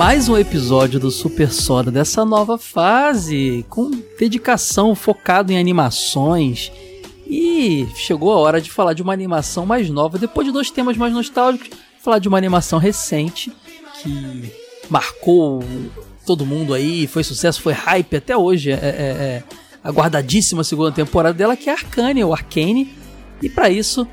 Mais um episódio do Super Soda dessa nova fase, com dedicação focado em animações. E chegou a hora de falar de uma animação mais nova, depois de dois temas mais nostálgicos, falar de uma animação recente que marcou todo mundo aí, foi sucesso, foi hype até hoje, é, é, é aguardadíssima segunda temporada dela, que é Arcane, ou Arcane. E para isso,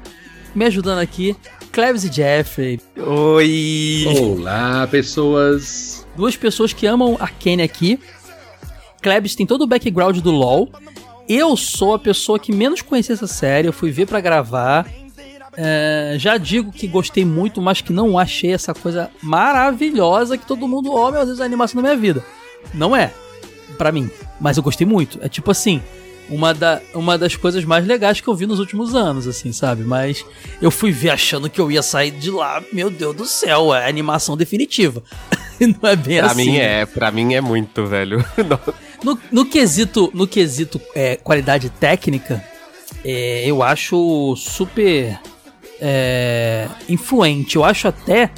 me ajudando aqui, Cleves e Jeffrey, Oi! Olá, pessoas! duas pessoas que amam Arcane aqui. Klebs tem todo o background do LoL. Eu sou a pessoa que menos conhecia essa série, eu fui ver pra gravar. É, já digo que gostei muito, mas que não achei essa coisa maravilhosa que todo mundo, oh meu Deus, a animação da minha vida. Não é, pra mim, mas eu gostei muito. É tipo assim, uma, da, uma das coisas mais legais que eu vi nos últimos anos, assim, sabe? Mas eu fui ver achando que eu ia sair de lá, meu Deus do céu, é animação definitiva. não é bem Pra assim. mim é, pra mim é muito, velho. No, no quesito, no quesito é, qualidade técnica, é, eu acho super é, influente. Eu acho até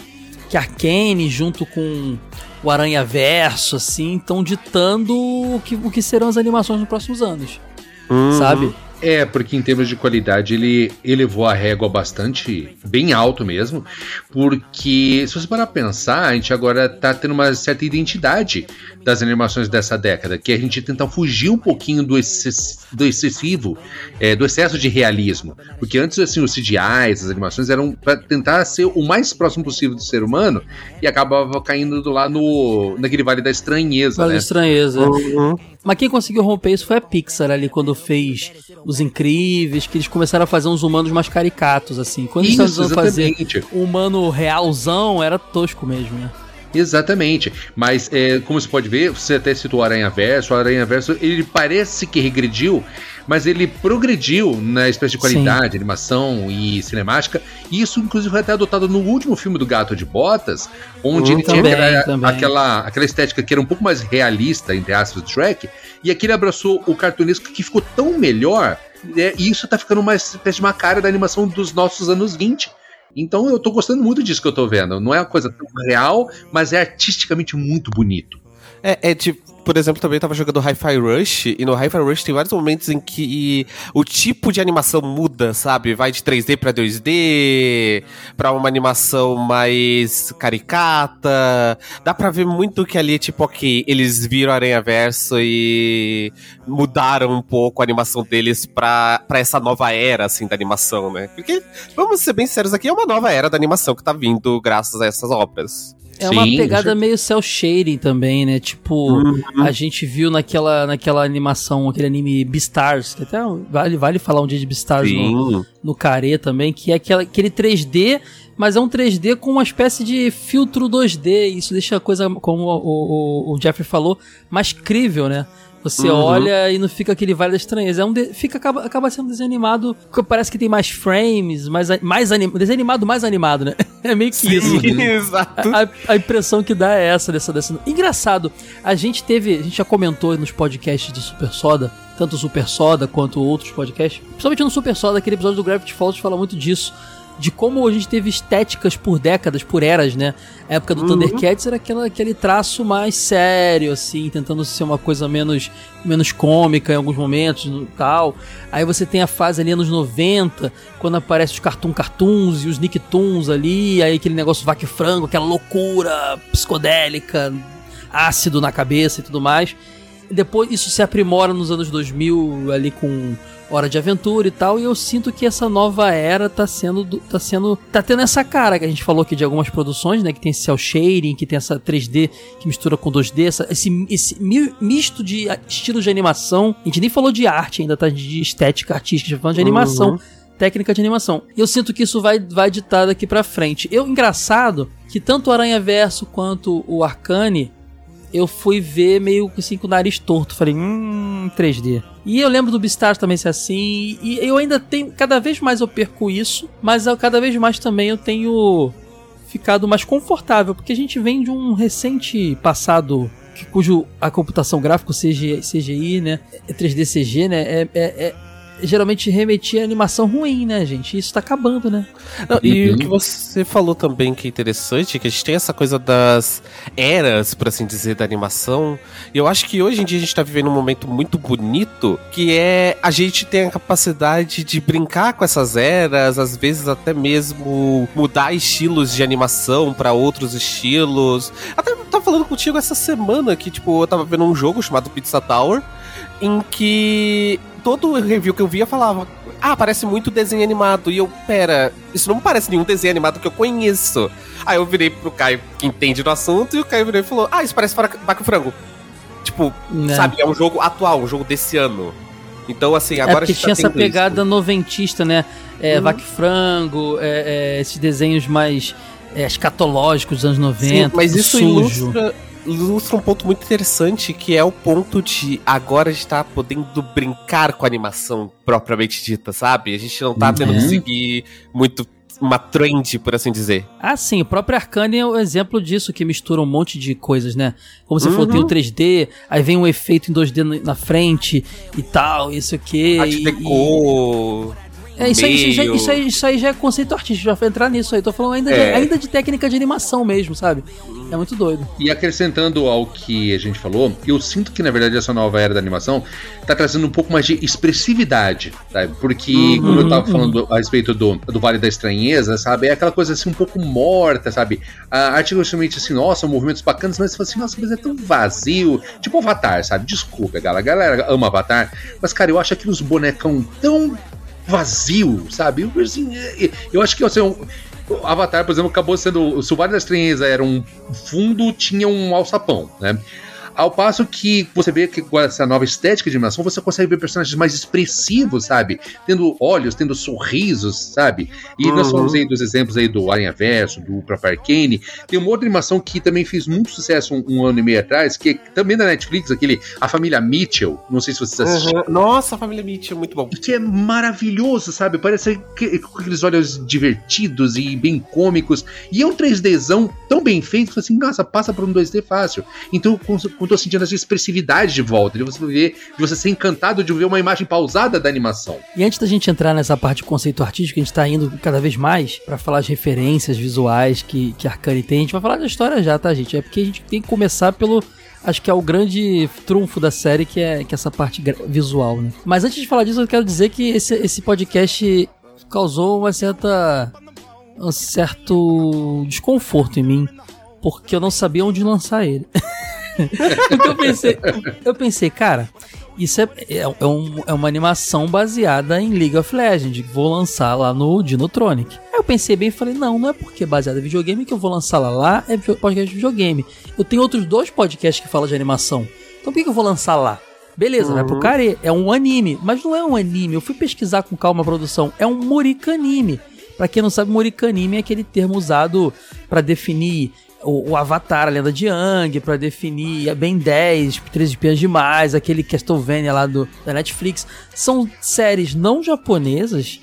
que a Arkane, junto com o Aranha Verso, assim, estão ditando o que, o que serão as animações nos próximos anos. Uhum. Sabe? É, porque em termos de qualidade ele elevou a régua bastante, bem alto mesmo, porque se você parar pra pensar, a gente agora tá tendo uma certa identidade das animações dessa década, que é a gente tentar fugir um pouquinho do, exces- do excessivo, é, do excesso de realismo, porque antes assim os CGIs, as animações eram pra tentar ser o mais próximo possível do ser humano e acabava caindo do lá no naquele vale da estranheza, Vale né? estranheza. Uhum. Mas quem conseguiu romper isso foi a Pixar ali, quando fez Os Incríveis, que eles começaram a fazer uns humanos mais caricatos, assim. Quando eles Isso, estavam tentando fazer um humano realzão, era tosco mesmo, né? Exatamente, mas é, como você pode ver, você até citou o Aranha Verso, o Aranha Verso ele parece que regrediu, mas ele progrediu na espécie de qualidade, animação e cinemática, e isso inclusive foi até adotado no último filme do Gato de Botas, onde Hum, ele tinha também, aquela, também. aquela, aquela estética que era um pouco mais realista, entre aspas, do Shrek, e aqui ele abraçou o cartunesco que ficou tão melhor, né, e isso tá ficando uma espécie de uma cara da animação dos nossos anos 20, então eu tô gostando muito disso que eu tô vendo. Não é uma coisa tão real, mas é artisticamente muito bonito. É, é tipo, por exemplo, também eu tava jogando Hi-Fi Rush, e no Hi-Fi Rush tem vários momentos em que o tipo de animação muda, sabe? Vai de 3D pra 2D, pra uma animação mais caricata. Dá pra ver muito que ali, tipo, ok, eles viram Aranha Verso e mudaram um pouco a animação deles pra, pra essa nova era, assim, da animação, né? Porque, vamos ser bem sérios aqui, é uma nova era da animação que tá vindo graças a essas obras. É uma Sim, pegada meio cel shading também, né? Tipo, Uhum. A gente viu naquela, naquela animação, aquele anime Beastars, que até vale, vale falar um dia de Beastars no, Sim. no Care também, que é aquela, aquele 3D, mas é um 3D com uma espécie de filtro 2D. Isso deixa a coisa, como o, o, o Jeffrey falou, mais crível, né? Você Uhum. olha e não fica aquele vale da estranheza. É um de- fica, acaba, acaba sendo desenho animado, que parece que tem mais frames, mais, mais anim, desenho animado mais animado, né? É meio que isso. Sim, exato. A, a impressão que dá é essa dessa, dessa. Engraçado, a gente teve. A gente já comentou nos podcasts do Super Soda, tanto o Super Soda quanto outros podcasts. Principalmente no Super Soda, aquele episódio do Gravity Falls fala muito disso. De como a gente teve estéticas por décadas, por eras, né? A época do uhum. Thundercats era aquela, aquele traço mais sério, assim, tentando ser uma coisa menos, menos cômica em alguns momentos e tal. Aí você tem a fase ali anos 90, quando aparece os Cartoon Cartoons e os Nicktoons ali, aí aquele negócio vaque frango, aquela loucura psicodélica, ácido na cabeça e tudo mais. Depois isso se aprimora nos anos 2000 ali com Hora de Aventura e tal, e eu sinto que essa nova era tá sendo tá sendo tá tendo essa cara que a gente falou aqui de algumas produções, né, que tem esse cel shading, que tem essa 3D que mistura com 2D, essa, esse, esse misto de estilos de animação. A gente nem falou de arte ainda, tá de estética artística, falando de animação. Uhum técnica de animação. E eu sinto que isso vai, vai ditar daqui pra frente. Eu, engraçado, que tanto o Aranha Verso quanto o Arcane eu fui ver meio assim com o nariz torto. Falei, hum, 3D. E eu lembro do Beastars também ser assim. E eu ainda tenho. Cada vez mais eu perco isso. Mas eu, cada vez mais também eu tenho ficado mais confortável. Porque a gente vem de um recente passado. Cujo a computação gráfica, CGI, CGI né? 3D CG, né? é, é, é geralmente remetia a animação ruim, né, gente? Isso tá acabando, né? Não, e uhum. o que você falou também que é interessante, que a gente tem essa coisa das eras, por assim dizer, da animação. E eu acho que hoje em dia a gente tá vivendo um momento muito bonito, que é a gente tem a capacidade de brincar com essas eras, às vezes até mesmo mudar estilos de animação para outros estilos. Até tava falando contigo essa semana que, tipo, eu tava vendo um jogo chamado Pizza Tower, em que todo review que eu via falava: Ah, parece muito desenho animado. E eu, pera, isso não parece nenhum desenho animado que eu conheço. Aí eu virei pro Caio, que entende do assunto, e o Caio virou e falou: Ah, isso parece Baco Frango. Tipo, não. Né. sabe, é um jogo atual, um jogo desse ano. Então, assim, é agora é porque a gente tá tinha essa pegada isso. noventista, né? É, uhum. Vaque Frango, é, é, esses desenhos mais é, escatológicos dos anos 90. Sim, mas isso sujo. ilustra ilustra um ponto muito interessante, que é o ponto de agora a gente tá podendo brincar com a animação propriamente dita, sabe? A gente não tá tendo que uhum. seguir muito uma trend, por assim dizer. Ah, sim, o próprio Arcane é o um exemplo disso, que mistura um monte de coisas, né? Como você uhum. falou, tem o 3D, aí vem um efeito em 2D na frente e tal, isso aqui. Arte deco. É, isso aí, isso, aí, isso, aí, isso aí já é conceito artístico, já foi entrar nisso aí. Tô falando ainda, é. de, ainda de técnica de animação mesmo, sabe? É muito doido. E acrescentando ao que a gente falou, eu sinto que na verdade essa nova era da animação tá trazendo um pouco mais de expressividade, sabe? Porque, uhum, como eu tava uhum. falando a respeito do, do Vale da Estranheza, sabe? É aquela coisa assim um pouco morta, sabe? A arte realmente assim, nossa, movimentos bacanas, mas você fala assim, nossa, mas é tão vazio. Tipo Avatar, sabe? Desculpa, galera. A galera ama Avatar, mas cara, eu acho aqueles bonecão tão vazio, sabe? Eu, assim, é, eu acho que assim, um, Avatar, por exemplo, acabou sendo. Se o Vale da Estranheza era um fundo, tinha um alçapão, né? Ao passo que você vê que com essa nova estética de animação, você consegue ver personagens mais expressivos, sabe? Tendo olhos, tendo sorrisos, sabe? E uhum. nós falamos aí dos exemplos aí do Aranha Verso, do próprio Arcane. Tem uma outra animação que também fez muito sucesso um, um ano e meio atrás, que é também da Netflix, aquele A Família Mitchell. Não sei se vocês assistiram. Uhum. Nossa, a Família Mitchell, muito bom. Que é maravilhoso, sabe? Parece que, com aqueles olhos divertidos e bem cômicos. E é um 3Dzão tão bem feito, que assim, nossa, passa por um 2D fácil. Então, com, com tô sentindo essa expressividade de volta, de você ver, de você ser encantado de ver uma imagem pausada da animação. E antes da gente entrar nessa parte de conceito artístico, a gente tá indo cada vez mais para falar as referências visuais que, que Arcane tem. A gente vai falar da história já, tá, gente? É porque a gente tem que começar pelo acho que é o grande trunfo da série, que é, que é essa parte visual, né? Mas antes de falar disso, eu quero dizer que esse, esse podcast causou uma certa um certo desconforto em mim, porque eu não sabia onde lançar ele. eu pensei, eu pensei, cara, isso é, é, é, um, é, uma animação baseada em League of Legends. Vou lançar lá no Dinotronic. Aí eu pensei bem e falei: não, não é porque é baseada em videogame que eu vou lançar lá. Lá é podcast de videogame. Eu tenho outros dois podcasts que falam de animação. Então por que, que eu vou lançar lá? Beleza, uhum. vai pro. Care, é um anime, mas não é um anime. Eu fui pesquisar com calma a produção. É um Morikanime. Pra quem não sabe, Morikanime é aquele termo usado para definir o, o, Avatar, a lenda de Yang, para definir Ben 10, 13 Espiãs Demais, aquele Castlevania lá do, da Netflix. São séries não japonesas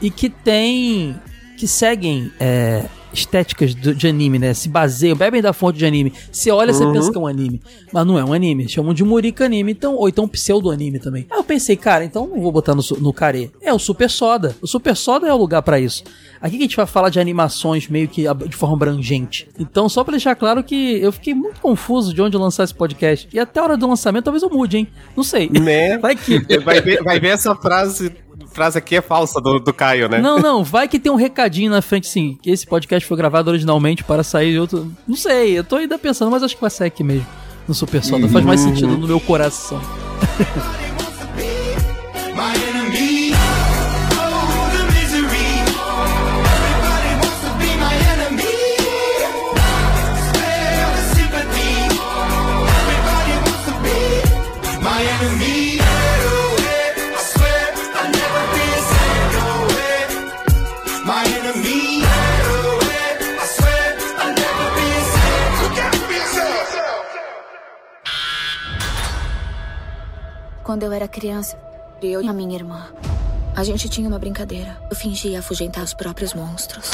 e que tem. que seguem é, estéticas do- de anime, né? Se baseiam, bebem da fonte de anime. Você olha, você pensa que é um anime. Mas não é um anime. Chamam de Murica anime, então, ou então pseudo-anime também. Aí eu pensei, cara, então não vou botar no, no care. É o Super Soda. O Super Soda é o lugar pra isso. Aqui que a gente vai falar de animações meio que de forma abrangente. Então, só pra deixar claro que eu fiquei muito confuso de onde lançar esse podcast. E até a hora do lançamento talvez eu mude, hein? Não sei. Né? Vai que. Vai ver, vai ver essa frase, frase aqui é falsa do, do Caio, né? Não, não, vai que tem um recadinho na frente, assim, que esse podcast foi gravado originalmente para sair de outro. Não sei, eu tô ainda pensando, mas acho que vai sair aqui mesmo. No Super Soda. Faz mais sentido no meu coração. enemy. Quando eu era criança, eu e a minha irmã, a gente tinha uma brincadeira. Eu fingia afugentar os próprios monstros.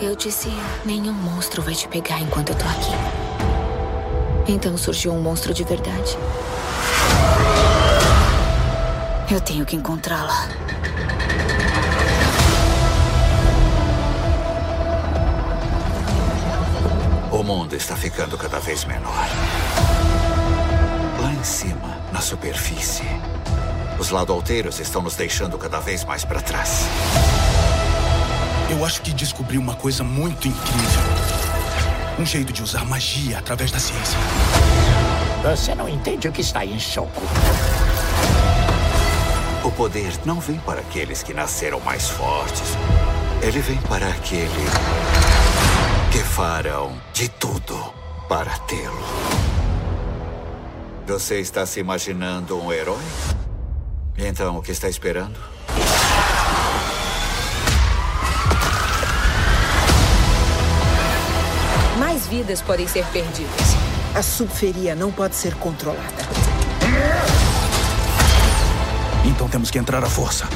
Eu dizia: nenhum monstro vai te pegar enquanto eu tô aqui. Então surgiu um monstro de verdade. Eu tenho que encontrá-la. O mundo está ficando cada vez menor. Lá em cima, na superfície, os ladoalteiros estão nos deixando cada vez mais para trás. Eu acho que descobri uma coisa muito incrível. Um jeito de usar magia através da ciência. Você não entende o que está em jogo. O poder não vem para aqueles que nasceram mais fortes. Ele vem para aquele que farão de tudo para tê-lo. Você está se imaginando um herói? Então, o que está esperando? Mais vidas podem ser perdidas. A subferia não pode ser controlada. Então temos que entrar à força.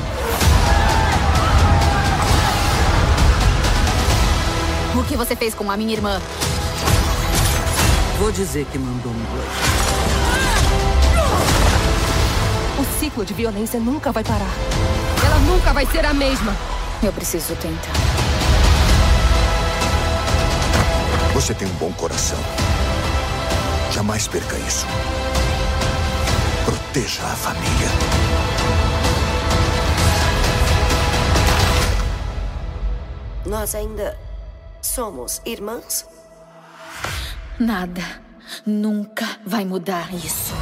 O que você fez com a minha irmã? Vou dizer que mandou um. O ciclo de violência nunca vai parar. Ela nunca vai ser a mesma. Eu preciso tentar. Você tem um bom coração. Jamais perca isso. Proteja a família. Nós ainda somos irmãs? Nada. Nunca vai mudar isso.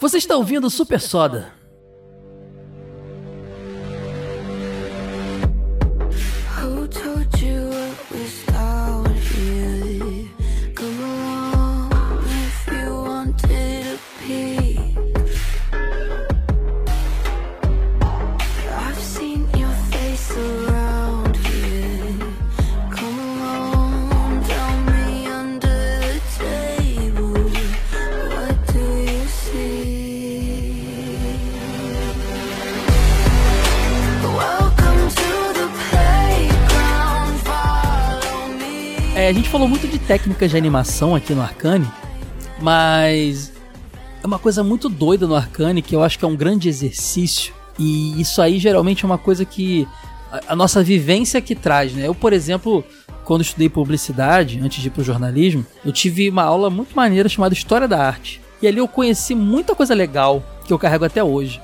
Você está ouvindo Super Soda. Falou muito de técnicas de animação aqui no Arcane, mas é uma coisa muito doida no Arcane que eu acho que é um grande exercício. E isso aí geralmente é uma coisa que a, a nossa vivência que traz, né? Eu, por exemplo, quando estudei publicidade, antes de ir pro jornalismo, eu tive uma aula muito maneira chamada História da Arte. E ali eu conheci muita coisa legal que eu carrego até hoje.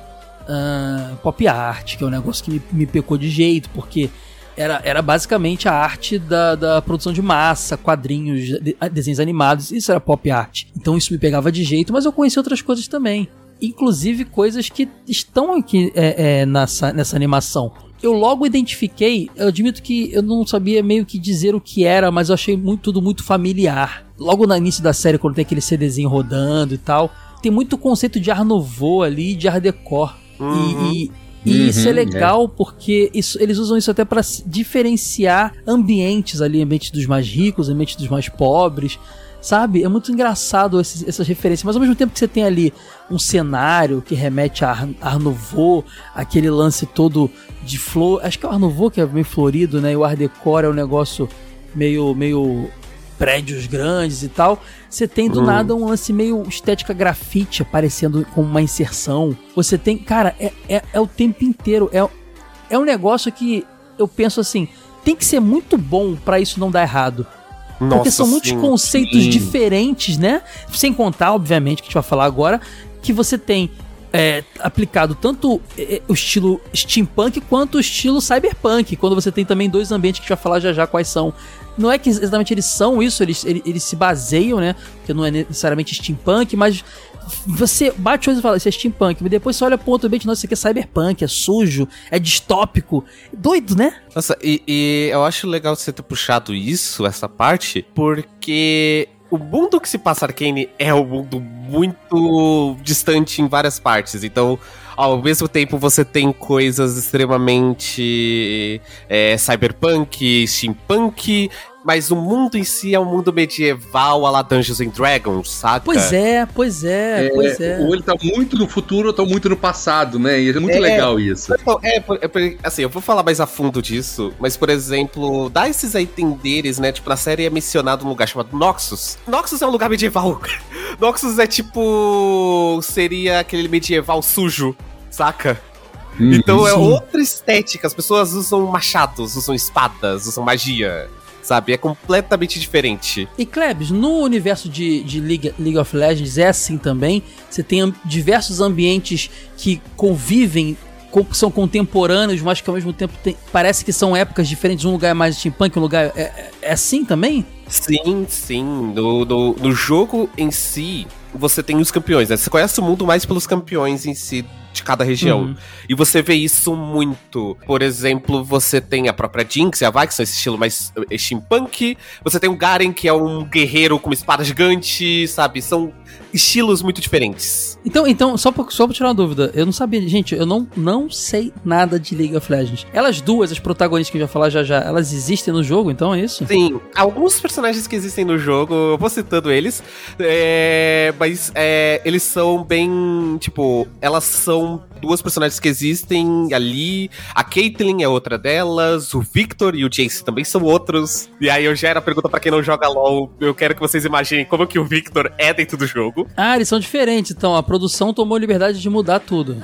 Ah, pop art, que é um negócio que me, me pecou de jeito, porque era, era basicamente a arte da, da produção de massa, quadrinhos, de- desenhos animados, isso era pop art. Então isso me pegava de jeito, mas eu conheci outras coisas também. Inclusive coisas que estão aqui é, é, nessa, nessa animação. Eu logo identifiquei, eu admito que eu não sabia meio que dizer o que era, mas eu achei muito, tudo muito familiar. Logo no início da série, quando tem aquele CDzinho rodando e tal, tem muito conceito de Art Nouveau ali, de Art Deco. Uhum. E, e- e isso é Uhum, legal porque isso, eles usam isso até pra s- diferenciar ambientes ali, ambientes dos mais ricos, ambientes dos mais pobres. Sabe? É muito engraçado esses- essas referências. Mas ao mesmo tempo que você tem ali um cenário que remete a Ar, Nouveau, aquele lance todo de flor. Acho que é o Nouveau que é meio florido, né? E o Art Deco é um negócio meio, meio prédios grandes e tal. Você tem do Hum. nada um lance meio estética grafite aparecendo com uma inserção. Você tem. Cara, é, é, é o tempo inteiro. É, é um negócio que eu penso assim. Tem que ser muito bom pra isso não dar errado. Porque Nossa, são muitos sim. conceitos sim. diferentes, né? Sem contar, obviamente, que a gente vai falar agora, que você tem é, aplicado tanto é, o estilo steampunk quanto o estilo cyberpunk, quando você tem também dois ambientes que a gente vai falar já já quais são. Não é que exatamente eles são isso, eles, eles, eles se baseiam, né? Porque não é necessariamente steampunk, mas você bate o olho e fala, isso é steampunk, mas depois você olha pro outro ambiente, nossa, isso aqui é cyberpunk, é sujo, é distópico. Doido, né? Nossa, e, e eu acho legal você ter puxado isso, essa parte, porque o mundo que se passa Arcane é um mundo muito distante em várias partes. Então, ao mesmo tempo, você tem coisas extremamente é, cyberpunk, steampunk, mas o mundo em si é um mundo medieval, a la Dungeons and Dragons, saca? Pois é, pois é, pois é. Ou ele tá muito no futuro ou tá muito no passado, né? E é muito É. legal isso. Então, é, é por- assim, eu vou falar mais a fundo disso, mas, por exemplo, dá esses a entenderes, né? Tipo, na série é mencionado um lugar chamado Noxus. Noxus é um lugar medieval. Noxus é tipo. seria aquele medieval sujo, saca? Então é outra estética. As pessoas usam machados, usam espadas, usam magia. Sabe? É completamente diferente. E Klebs, no universo de, de League, League of Legends é assim também. Você tem diversos ambientes que convivem, co- são contemporâneos, mas que ao mesmo tempo tem- parece que são épocas diferentes. Um lugar é mais steampunk, um lugar é, é- é assim também? Sim, sim. No, no, no jogo em si, você tem os campeões, né? Você conhece o mundo mais pelos campeões em si de cada região. Uhum. E você vê isso muito. Por exemplo, você tem a própria Jinx e a Vi, que são esse estilo mais eh, steampunk. Você tem o Garen, que é um guerreiro com uma espada gigante, sabe? São estilos muito diferentes. Então, então só, pra, só pra tirar uma dúvida, eu não sabia, gente, eu não, não sei nada de League of Legends. Elas duas, as protagonistas que a gente vai falar já já, elas existem no jogo, então é isso? Sim, alguns personagens que existem no jogo, eu vou citando eles, é, mas é, eles são bem. Tipo, elas são duas personagens que existem ali. A Caitlyn é outra delas, o Victor e o Jace também são outros. E aí eu gero a pergunta pra quem não joga LOL. Eu quero que vocês imaginem como que o Victor é dentro do jogo. Ah, eles são diferentes, então a produção tomou liberdade de mudar tudo.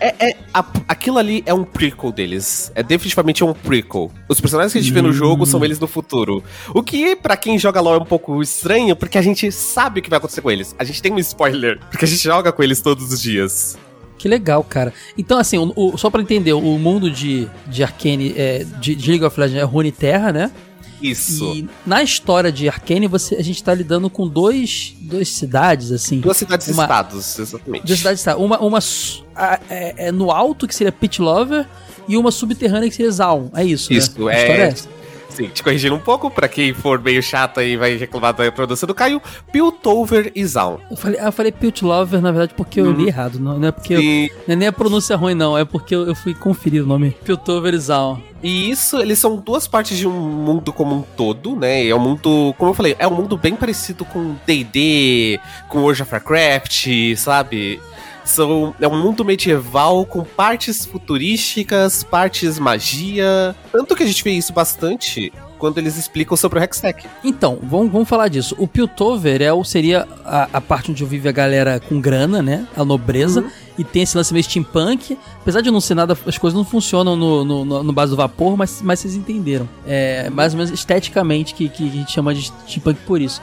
É, é- a- aquilo ali é um prequel deles. É definitivamente um prequel. Os personagens que a gente vê no jogo são eles no futuro. O que, pra quem joga LoL, é um pouco estranho, porque a gente sabe o que vai acontecer com eles. A gente tem um spoiler, porque a gente joga com eles todos os dias. Que legal, cara. Então, assim, o, o- só pra entender, o mundo de, de Arcane, é, de, de League of Legends é Runeterra, né? Isso. E na história de Arcane, você, a gente tá lidando com dois, duas cidades, assim. Duas cidades Uma- estados, exatamente. Duas cidades, tá? Uma, uma a- é, é no alto, que seria Pit Lover, e uma subterrânea, que seria Zaun. É isso, né? Isso, A história é. Sim, te corrigindo um pouco, pra quem for meio chato aí vai reclamar da produção do Caio, Piltover e Zaun. Eu falei, eu falei Pit Lover, na verdade, porque eu li errado. Não, não é porque eu, não é nem a pronúncia ruim, não. É porque eu, eu fui conferir o nome. Piltover e Zaun. e isso, eles são duas partes de um mundo como um todo, né? É um mundo, como eu falei, é um mundo bem parecido com D&D, com World of Warcraft, sabe? São, é um mundo medieval com partes futurísticas, partes magia. Tanto que a gente vê isso bastante quando eles explicam sobre o Hextech. Então, vamos, vamos falar disso. O Piltover é, o- seria a, a parte onde vive a galera com grana, né? A nobreza. E tem esse lance meio steampunk. Apesar de não ser nada, as coisas não funcionam no, no, no- no base do vapor, mas, mas vocês entenderam. É mais ou menos esteticamente que, que a gente chama de steampunk por isso.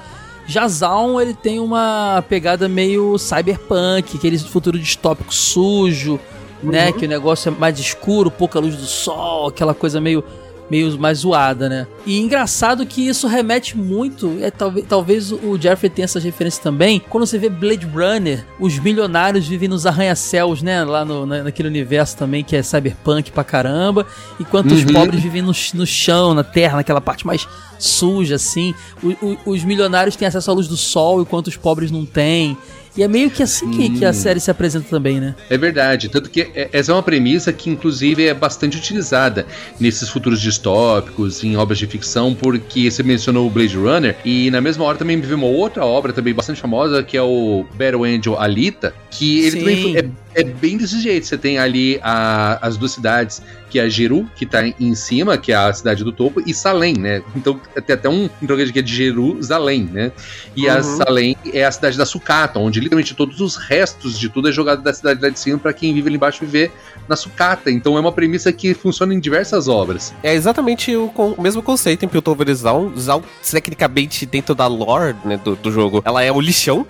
Já Zaun, ele tem uma pegada meio cyberpunk, aquele futuro distópico sujo, né? Que o negócio é mais escuro, pouca luz do sol, aquela coisa meio meio mais zoada, né? E engraçado que isso remete muito, é talvez, talvez o Jeffrey tenha essas referências também, quando você vê Blade Runner, os milionários vivem nos arranha-céus, né? Lá no, na- naquele universo também que é cyberpunk pra caramba, enquanto os Uhum. pobres vivem no, no chão, na terra, naquela parte mais suja, assim. O- o- os milionários têm acesso à luz do sol, enquanto os pobres não têm. E é meio que assim que, que a série se apresenta também, né? É verdade. Tanto que é- essa é uma premissa que, inclusive, é bastante utilizada nesses futuros distópicos, em obras de ficção, porque você mencionou o Blade Runner, e na mesma hora também me uma outra obra também bastante famosa, que é o Battle Angel Alita, que ele Sim. também é, é bem desse jeito. Você tem ali a- as duas cidades, que é a Jeru, que tá em cima, que é a cidade do topo, e Salem, né? Então tem até um trocadilho que é de Jerusalém, né? E a Uhum. Salem é a cidade da sucata, onde literalmente todos os restos de tudo é jogado da cidade lá de cima para quem vive ali embaixo viver na sucata. Então é uma premissa que funciona em diversas obras. É exatamente o, o mesmo conceito em Piltover Zal. Zal, tecnicamente, dentro da lore né, do, do jogo, ela é o lixão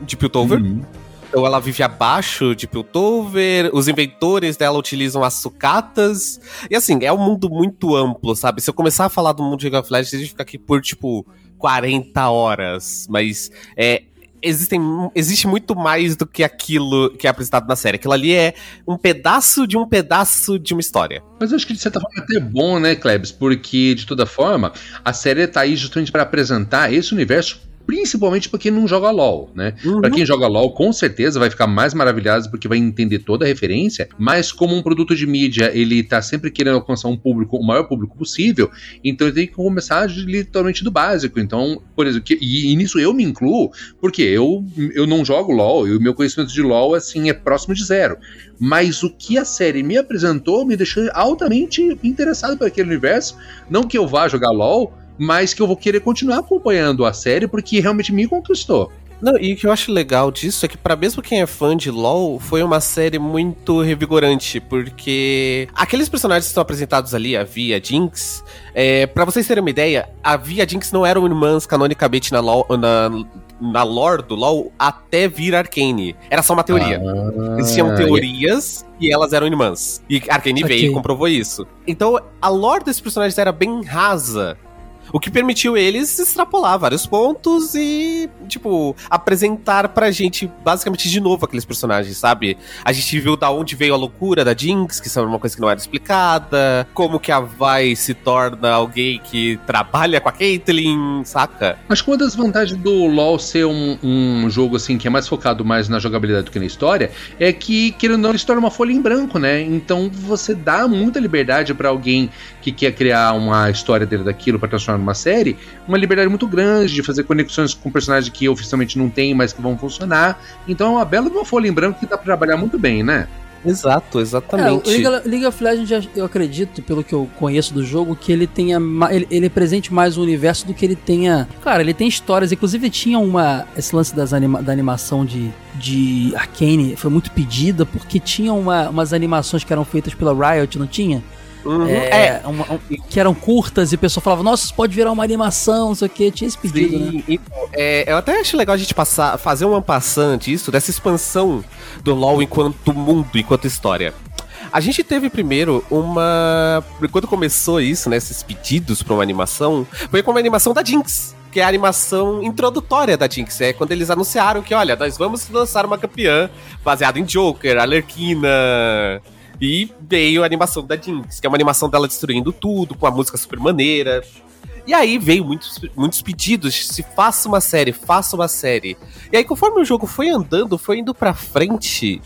de Piltover. Então ela vive abaixo de Piltover, os inventores dela utilizam as sucatas. E assim, é um mundo muito amplo, sabe? Se eu começar a falar do mundo de League of Legends, a gente fica aqui por, tipo, 40 horas. Mas é. Existem, existe muito mais do que aquilo que é apresentado na série. Aquilo ali é um pedaço de um pedaço de uma história. Mas eu acho que de certa forma é até bom, né, Klebs? Porque, de toda forma, a série tá aí justamente para apresentar esse universo. Principalmente pra quem não joga LOL, né? Pra quem joga LOL, com certeza vai ficar mais maravilhado porque vai entender toda a referência. Mas, como um produto de mídia, ele tá sempre querendo alcançar um público, o maior público possível, então ele tem que começar literalmente do básico. Então, por exemplo, que- e, e nisso eu me incluo, porque eu, eu não jogo LOL e o meu conhecimento de LOL, assim, é próximo de zero. Mas o que a série me apresentou me deixou altamente interessado por aquele universo. Não que eu vá jogar LOL, mas que eu vou querer continuar acompanhando a série porque realmente me conquistou. Não, e o que eu acho legal disso é que, pra mesmo quem é fã de LoL, foi uma série muito revigorante, porque aqueles personagens que estão apresentados ali, a Vi e a Jinx, é, para vocês terem uma ideia, a Vi e a Jinx não eram irmãs canonicamente na, LoL, na, na lore do LoL até vir Arcane. Era só uma teoria. Existiam teorias e elas eram irmãs. E Arcane Ok. veio e comprovou isso. Então, a lore desses personagens era bem rasa. O que permitiu eles extrapolar vários pontos e, tipo, apresentar pra gente basicamente de novo aqueles personagens, sabe? A gente viu da onde veio a loucura da Jinx, que isso é uma coisa que não era explicada, como que a Vi se torna alguém que trabalha com a Caitlyn, saca? Acho que uma das vantagens do LoL ser um, um jogo assim que é mais focado mais na jogabilidade do que na história é que, querendo ou não, ele se torna uma folha em branco, né? Então você dá muita liberdade pra alguém que quer criar uma história dele daquilo pra transformar numa série, uma liberdade muito grande de fazer conexões com personagens que oficialmente não tem, mas que vão funcionar. Então é uma bela uma folha em branco que dá pra trabalhar muito bem, né? Exato, É, o exatamente. League, League of Legends, eu acredito, pelo que eu conheço do jogo, que ele tenha. Ele, ele presente mais o universo do que ele tenha. Cara, ele tem histórias. Inclusive, tinha uma. Esse lance das anima, da animação de, de Arcane foi muito pedida, porque tinha uma, umas animações que eram feitas pela Riot, não tinha? Uhum. É, uma- um- que eram curtas e o pessoal falava, nossa, isso pode virar uma animação, não sei o que. Tinha esse pedido, né? Sim, então, é, eu até acho legal a gente passar, fazer uma passant disso, dessa expansão do LoL enquanto mundo, enquanto história. A gente teve primeiro uma. Quando começou isso, né? Esses pedidos pra uma animação, foi com uma animação da Jinx. Que é a animação introdutória da Jinx. É quando eles anunciaram que, olha, nós vamos lançar uma campeã baseada em Joker, Alerquina. E veio a animação da Jinx, que é uma animação dela destruindo tudo, com a música super maneira. E aí veio muitos, muitos pedidos, se faça uma série, faça uma série. E aí conforme o jogo foi andando, foi indo pra frente,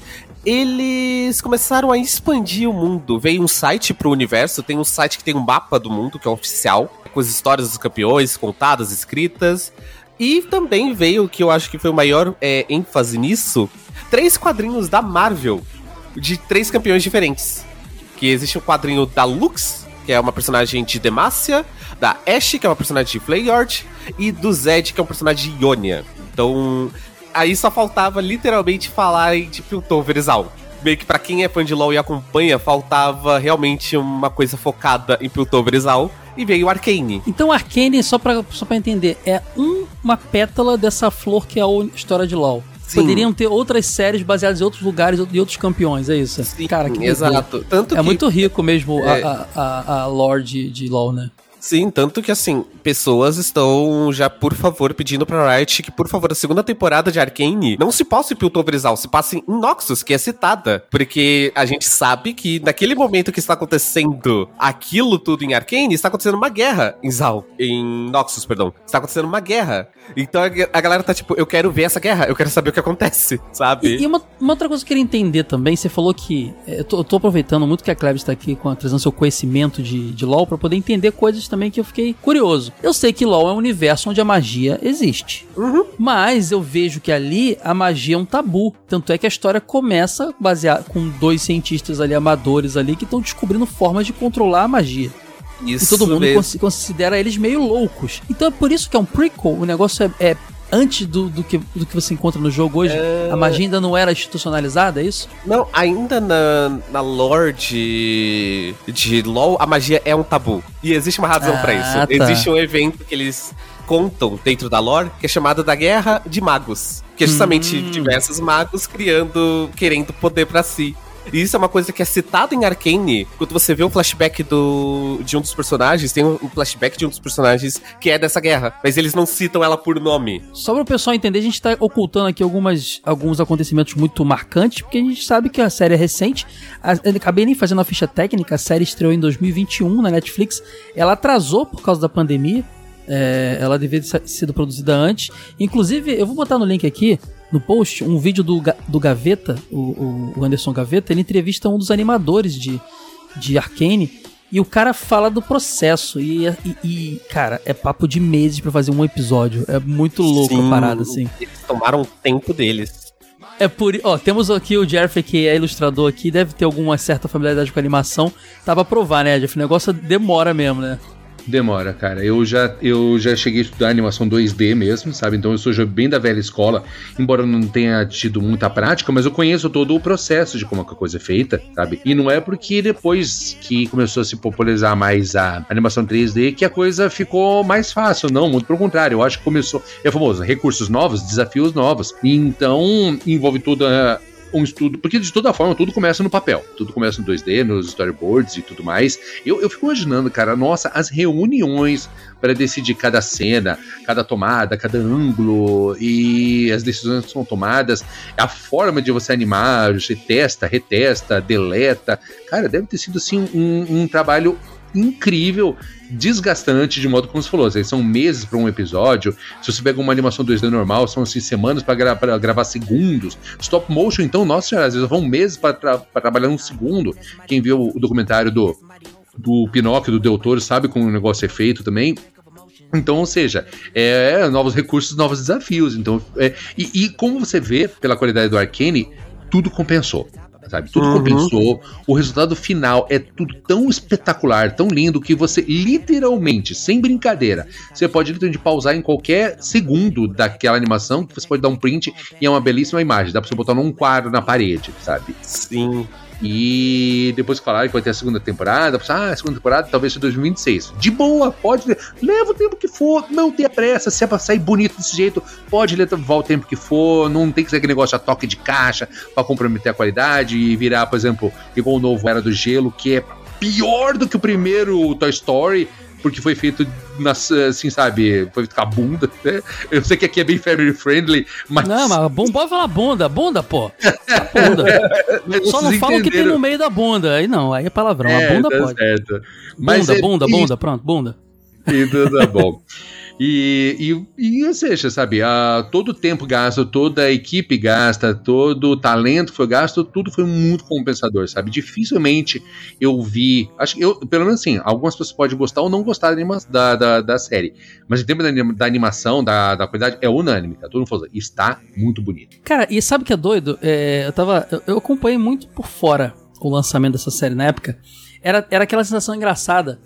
eles começaram a expandir o mundo. Veio um site pro universo, tem um site que tem um mapa do mundo, que é oficial, com as histórias dos campeões contadas, escritas. E também veio, que eu acho que foi o maior é, ênfase nisso, três quadrinhos da Marvel, de três campeões diferentes. Que existe um quadrinho da Lux, que é uma personagem de Demacia, da Ashe, que é uma personagem de Flayard, e do Zed, que é um personagem de Ionia. Então, aí só faltava literalmente falar de Piltover Exal. Meio que pra quem é fã de LoL e acompanha, faltava realmente uma coisa focada em Piltover Exal, e veio Arcane. Então, Arcane, só pra, só pra entender, é um- uma pétala dessa flor que é a história de LoL. Sim. Poderiam ter outras séries baseadas em outros lugares e outros campeões, é isso? Cara, que Exato. Tanto É que muito rico mesmo a- É. a, a, a lore de, de LoL, né? Sim, tanto que assim, pessoas estão já, por favor, pedindo pra Riot que, por favor, a segunda temporada de Arcane não se passe em Piltoverizal, se passe em Noxus, que é citada. Porque a gente sabe que naquele momento que está acontecendo aquilo tudo em Arcane, está acontecendo uma guerra em Zal, em Noxus, perdão. Está acontecendo uma guerra. Então a, galera tá tipo, eu quero ver essa guerra, eu quero saber o que acontece, sabe? E, e uma, uma outra coisa que eu queria entender também, você falou que. Eu tô, eu tô aproveitando muito que a Klebs está aqui com, trazendo seu conhecimento de, de LoL para poder entender coisas também que eu fiquei curioso. Eu sei que LoL é um universo onde a magia existe. Mas eu vejo que ali a magia é um tabu. Tanto é que a história começa baseada com dois cientistas ali, amadores ali, que estão descobrindo formas de controlar a magia. Isso e todo mundo mesmo. cons- considera eles meio loucos. Então é por isso que é um prequel, o negócio é. é Antes do, do, que, do que você encontra no jogo hoje, a magia ainda não era institucionalizada, é isso? Não, ainda na, na lore de, de LoL, a magia é um tabu. E existe uma razão Ah, pra isso. tá. Existe um evento que eles contam dentro da lore, que é chamado da Guerra de Magos. Que é justamente Hum. diversos magos criando, querendo poder pra si. E isso é uma coisa que é citado em Arcane. Quando você vê o flashback do, de um dos personagens, tem um flashback de um dos personagens que é dessa guerra. Mas eles não citam ela por nome. Só para o pessoal entender, a gente tá ocultando aqui algumas, alguns acontecimentos muito marcantes, porque a gente sabe que a série é recente. A, acabei nem fazendo a ficha técnica, a série estreou em 2021 na Netflix. Ela atrasou por causa da pandemia. é, ela devia ter sido produzida antes. Inclusive, eu vou botar no link aqui, no post, um vídeo do, do Gaveta, o, o- Anderson Gaveta. Ele entrevista um dos animadores de, de Arcane. E o cara fala do processo. E, e- e, cara, é papo de meses pra fazer um episódio. É muito louco a Sim, parada, assim. Eles tomaram o tempo deles. É por. Ó, temos aqui o Jeffrey, que é ilustrador aqui, deve ter alguma certa familiaridade com a animação. Tá pra provar, né, Jeff? O negócio demora mesmo, né? Demora, cara. Eu já, eu já cheguei a estudar animação 2D mesmo, sabe? Então eu sou bem da velha escola, embora eu não tenha tido muita prática, mas eu conheço todo o processo de como a coisa é feita, sabe? E não é porque depois que começou a se popularizar mais a animação 3D que a coisa ficou mais fácil, não, muito pelo contrário. Eu acho que começou, é famoso, recursos novos, desafios novos. Então envolve toda um estudo, porque de toda forma tudo começa no papel, tudo começa no 2D, nos storyboards e tudo mais. Eu, eu fico imaginando, cara, nossa, as reuniões para decidir cada cena, cada tomada, cada ângulo e as decisões que são tomadas, a forma de você animar, você testa, retesta, deleta. Cara, deve ter sido assim um, um trabalho incrível, desgastante, de modo como você falou. São meses para um episódio. Se você pega uma animação 2D normal, são assim, semanas para gra gravar segundos. Stop motion, então, nossa senhora, às vezes vão meses para tra trabalhar um segundo. Quem viu o documentário do, do Pinóquio, do Del Toro, sabe como o negócio é feito também. Então, ou seja, é, novos recursos, novos desafios. Então, é, e, e como você vê pela qualidade do Arcane, tudo compensou. Sabe? Tudo Uhum. compensou. O resultado final é tudo tão espetacular, tão lindo, que você literalmente, sem brincadeira, você pode literalmente pausar em qualquer segundo daquela animação, que você pode dar um print e é uma belíssima imagem. Dá pra você botar num quadro na parede, sabe? Sim. E depois que falaram que vai ter a segunda temporada, ah, a segunda temporada talvez seja 2026. De boa, pode. Leva o tempo que for, não tenha pressa. Se é pra sair bonito desse jeito, pode levar o tempo que for. Não tem que ser aquele negócio a toque de caixa pra comprometer a qualidade e virar, por exemplo, igual o novo Era do Gelo, que é pior do que o primeiro Toy Story. Porque foi feito, nas, assim, sabe? Foi feito com a bunda, né? Eu sei que aqui é bem family friendly, mas. Não, mas bom, pode falar bunda, bunda, pô. Bunda. Só não fala o que tem no meio da bunda. Aí não, aí é palavrão. É, a bunda tá pode. certo. Mas Bunda, é bunda, bunda, pronto, bunda. Então tá bom. E, e, e ou seja, sabe, a, todo o tempo gasto, toda a equipe gasta, todo o talento que foi gasto, tudo foi muito compensador, sabe? Dificilmente eu vi. Acho que eu, pelo menos assim, algumas pessoas podem gostar ou não gostar da, da, da, da série. Mas em termos da, da animação, da, da qualidade, é unânime. Tá? Todo mundo falando, está muito bonito. Cara, e sabe o que é doido? É, eu tava. Eu, eu acompanhei muito por fora o lançamento dessa série na época. Era, era aquela sensação engraçada.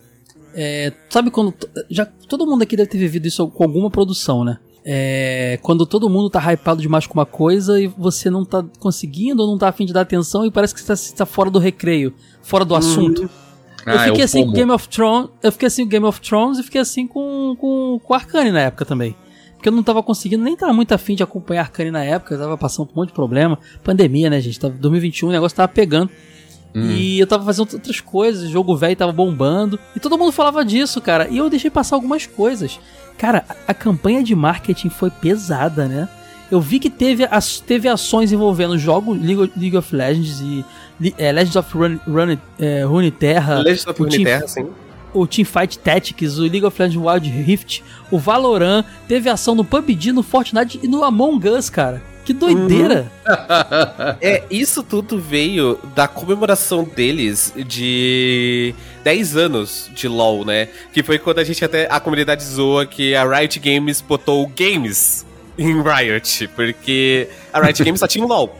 É, sabe quando. Já, todo mundo aqui deve ter vivido isso com alguma produção, né? É, quando todo mundo tá hypado demais com uma coisa e você não tá conseguindo ou não tá afim de dar atenção e parece que você tá, tá fora do recreio, fora do assunto. Eu Ah, é fiquei o assim com. Game of Thrones. Eu fiquei assim com Game of Thrones e fiquei assim com, com, com Arcane na época também. Porque eu não tava conseguindo, nem tava muito afim de acompanhar Arcane na época, eu tava passando por um monte de problema. Pandemia, né, gente? Tava 2021, o negócio tava pegando. E eu tava fazendo outras coisas, o jogo velho tava bombando. E todo mundo falava disso, cara. E eu deixei passar algumas coisas. Cara, a, a campanha de marketing foi pesada, né? Eu vi que teve, as, teve ações envolvendo jogos League, League of Legends e é, Legends of Run, Run, é, Runeterra. Legends of o Team- Runeterra, sim. o Teamfight Tactics, o League of Legends Wild Rift, o Valorant, teve ação no PUBG, no Fortnite e no Among Us, cara. Que doideira! É, isso tudo veio da comemoração deles de 10 anos de LoL, né? Que foi quando a gente até. A comunidade zoa que a Riot Games botou games em Riot, porque a Riot Games só tinha o LoL.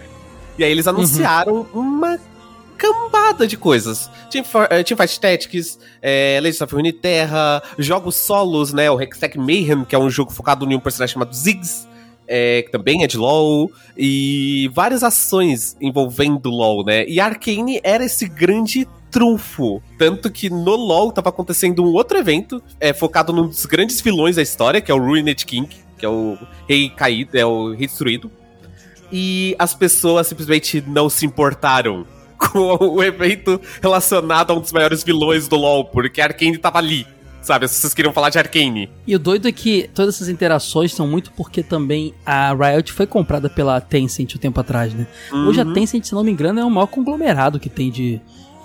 E aí eles anunciaram uma cambada de coisas. Team, eh, Teamfight Tactics, é, Legends of Runeterra, jogos solos, né? O Hextech Mayhem, que é um jogo focado em um personagem chamado Ziggs, é, que também é de LoL, e várias ações envolvendo LoL, né? E Arcane era esse grande trunfo. Tanto que no LoL tava acontecendo um outro evento, é, focado num dos grandes vilões da história, que é o Ruined King, que é o rei caído, é o rei destruído. E as pessoas simplesmente não se importaram com o evento relacionado a um dos maiores vilões do LoL, porque Arcane tava ali. Sabe, as pessoas queriam falar de Arcane. E o doido é que todas essas interações são muito porque também a Riot foi comprada pela Tencent um tempo atrás, né? Hoje a Uhum. Tencent, se não me engano, é o maior conglomerado que tem de.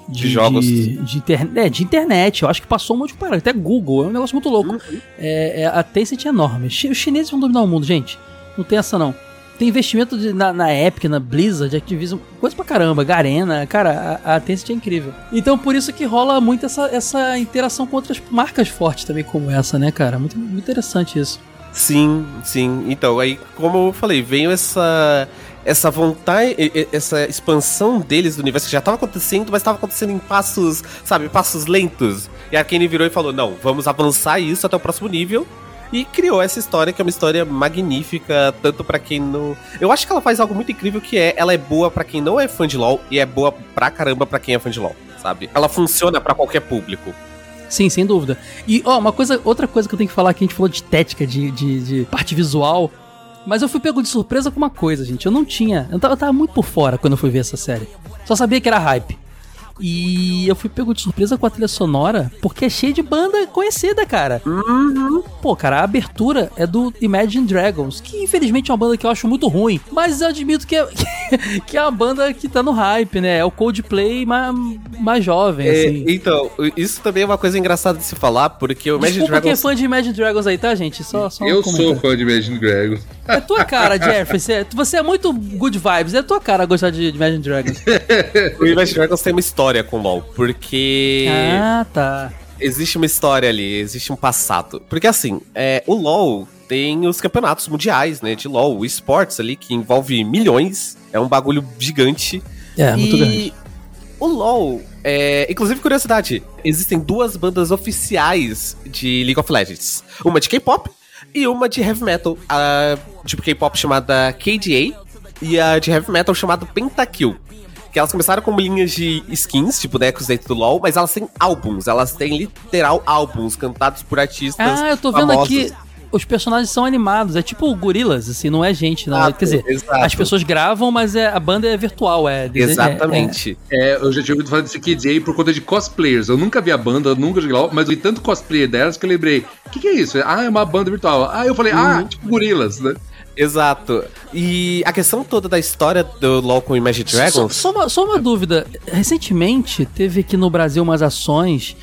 De jogos. De, de inter- é, de internet. Eu acho que passou um monte de parada. Até Google. É um negócio muito louco. Uhum. É, é, a Tencent é enorme. Os chineses vão dominar o mundo, gente. Não tem essa, não. Tem investimento de- na, na Epic, na Blizzard, Activision, coisa pra caramba, Garena, cara, a, a Tencent é incrível. Então por isso que rola muito essa, essa interação com outras marcas fortes também como essa, né, cara? Muito, muito interessante isso. Sim, sim. Então, aí, como eu falei, veio essa essa vontade, essa expansão deles do universo que já estava acontecendo, mas estava acontecendo em passos, sabe, passos lentos. E a Arkane virou e falou: "Não, vamos avançar isso até o próximo nível". E criou essa história que é uma história magnífica, tanto pra quem não. Eu acho que ela faz algo muito incrível que é, ela é boa pra quem não é fã de LoL e é boa pra caramba pra quem é fã de LoL, sabe? Ela funciona pra qualquer público. Sim, sem dúvida. E, ó, uma coisa, outra coisa que eu tenho que falar que a gente falou de estética, de, de, de parte visual. Mas eu fui pego de surpresa com uma coisa, gente. Eu não tinha. Eu tava, eu tava muito por fora quando eu fui ver essa série. Só sabia que era hype. E eu fui pego de surpresa com a trilha sonora, porque é cheio de banda conhecida, cara. Pô, cara, a abertura é do Imagine Dragons, que infelizmente é uma banda que eu acho muito ruim, mas eu admito que é, que é uma banda que tá no hype, né? É o Coldplay mais, mais jovem, É, assim. então, isso também é uma coisa engraçada de se falar, porque o Imagine Desculpa quem é Dragons. fã de Imagine Dragons aí, tá, gente? Só, só um Eu sou fã de Imagine Dragons. É tua cara, Jeffrey. Você, você é muito good vibes. É tua cara gostar de, de Imagine Dragons. O Imagine Dragons tem uma história com LoL, porque Ah, tá. existe uma história ali, existe um passado. Porque assim, é, o LoL tem os campeonatos mundiais, né, de LoL, o esportes ali, que envolve milhões, é um bagulho gigante. É, muito e grande. o LoL, é, inclusive curiosidade, existem duas bandas oficiais de League of Legends. Uma de K-pop e uma de heavy metal. A de K-pop chamada KDA e a de heavy metal chamada Pentakill. Que elas começaram como linhas de skins, tipo bonecos dentro do LoL, mas elas têm álbuns, elas têm literal álbuns cantados por artistas. Ah, eu tô vendo famosos. aqui. Os personagens são animados, é tipo gorilas, assim, não é gente, não. Exato, Quer dizer, exato. as pessoas gravam, mas é, a banda é virtual, é. dese- Exatamente. É, eu já tinha ouvido falar desse KJ por conta de cosplayers. Eu nunca vi a banda, eu nunca joguei LOL, mas eu vi tanto cosplayer delas que eu lembrei. O que, que é isso? Ah, é uma banda virtual. Ah, eu falei, ah, Uhum. tipo gorilas, né? Exato. E a questão toda da história do LoL com Imagine Só, Dragons. só uma, só uma dúvida. Recentemente teve aqui no Brasil umas ações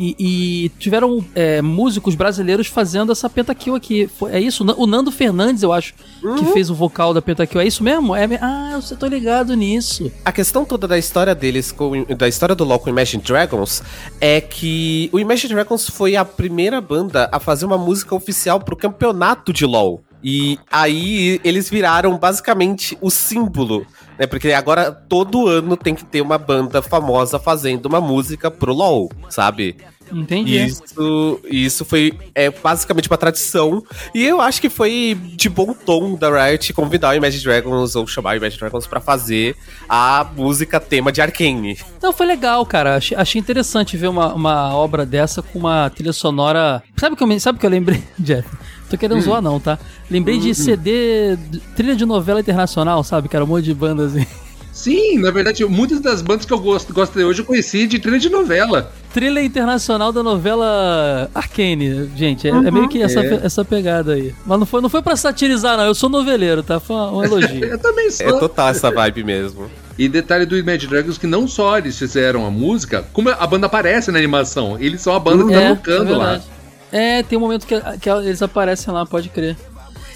e, e tiveram é, músicos brasileiros fazendo essa pentakill aqui. É isso? O Nando Fernandes, eu acho, que fez o vocal da pentakill. É isso mesmo? É, ah, eu tô ligado nisso. A questão toda da história deles, com, da história do LoL com Imagine Dragons, é que o Imagine Dragons foi a primeira banda a fazer uma música oficial pro campeonato de LoL. E aí eles viraram basicamente o símbolo, né? Porque agora todo ano tem que ter uma banda famosa fazendo uma música pro LoL, sabe? Entendi. Isso, isso foi é, basicamente uma tradição. E eu acho que foi de bom tom da Riot convidar o Imagine Dragons ou chamar o Imagine Dragons pra fazer a música tema de Arcane. Não, foi legal, cara. Achei, achei interessante ver uma, uma obra dessa com uma trilha sonora. Sabe o que eu, sabe que eu lembrei, Jeff? Tô querendo zoar, não, tá? Lembrei de CD, de- trilha de novela internacional, sabe? Que era um monte de bandas assim. Sim, na verdade, muitas das bandas que eu gosto, gosto de hoje eu conheci de trilha de novela. Trilha internacional da novela Arcane, gente. É, é meio que essa, É. essa pegada aí. Mas não foi, não foi pra satirizar, não. Eu sou noveleiro, tá? Foi um elogio. Eu também sou. É total essa vibe mesmo. E detalhe do Imagine Dragons que não só eles fizeram a música, como a banda aparece na animação. Eles são a banda que tá é tocando lá. verdade. É, tem um momento que, que eles aparecem lá, pode crer.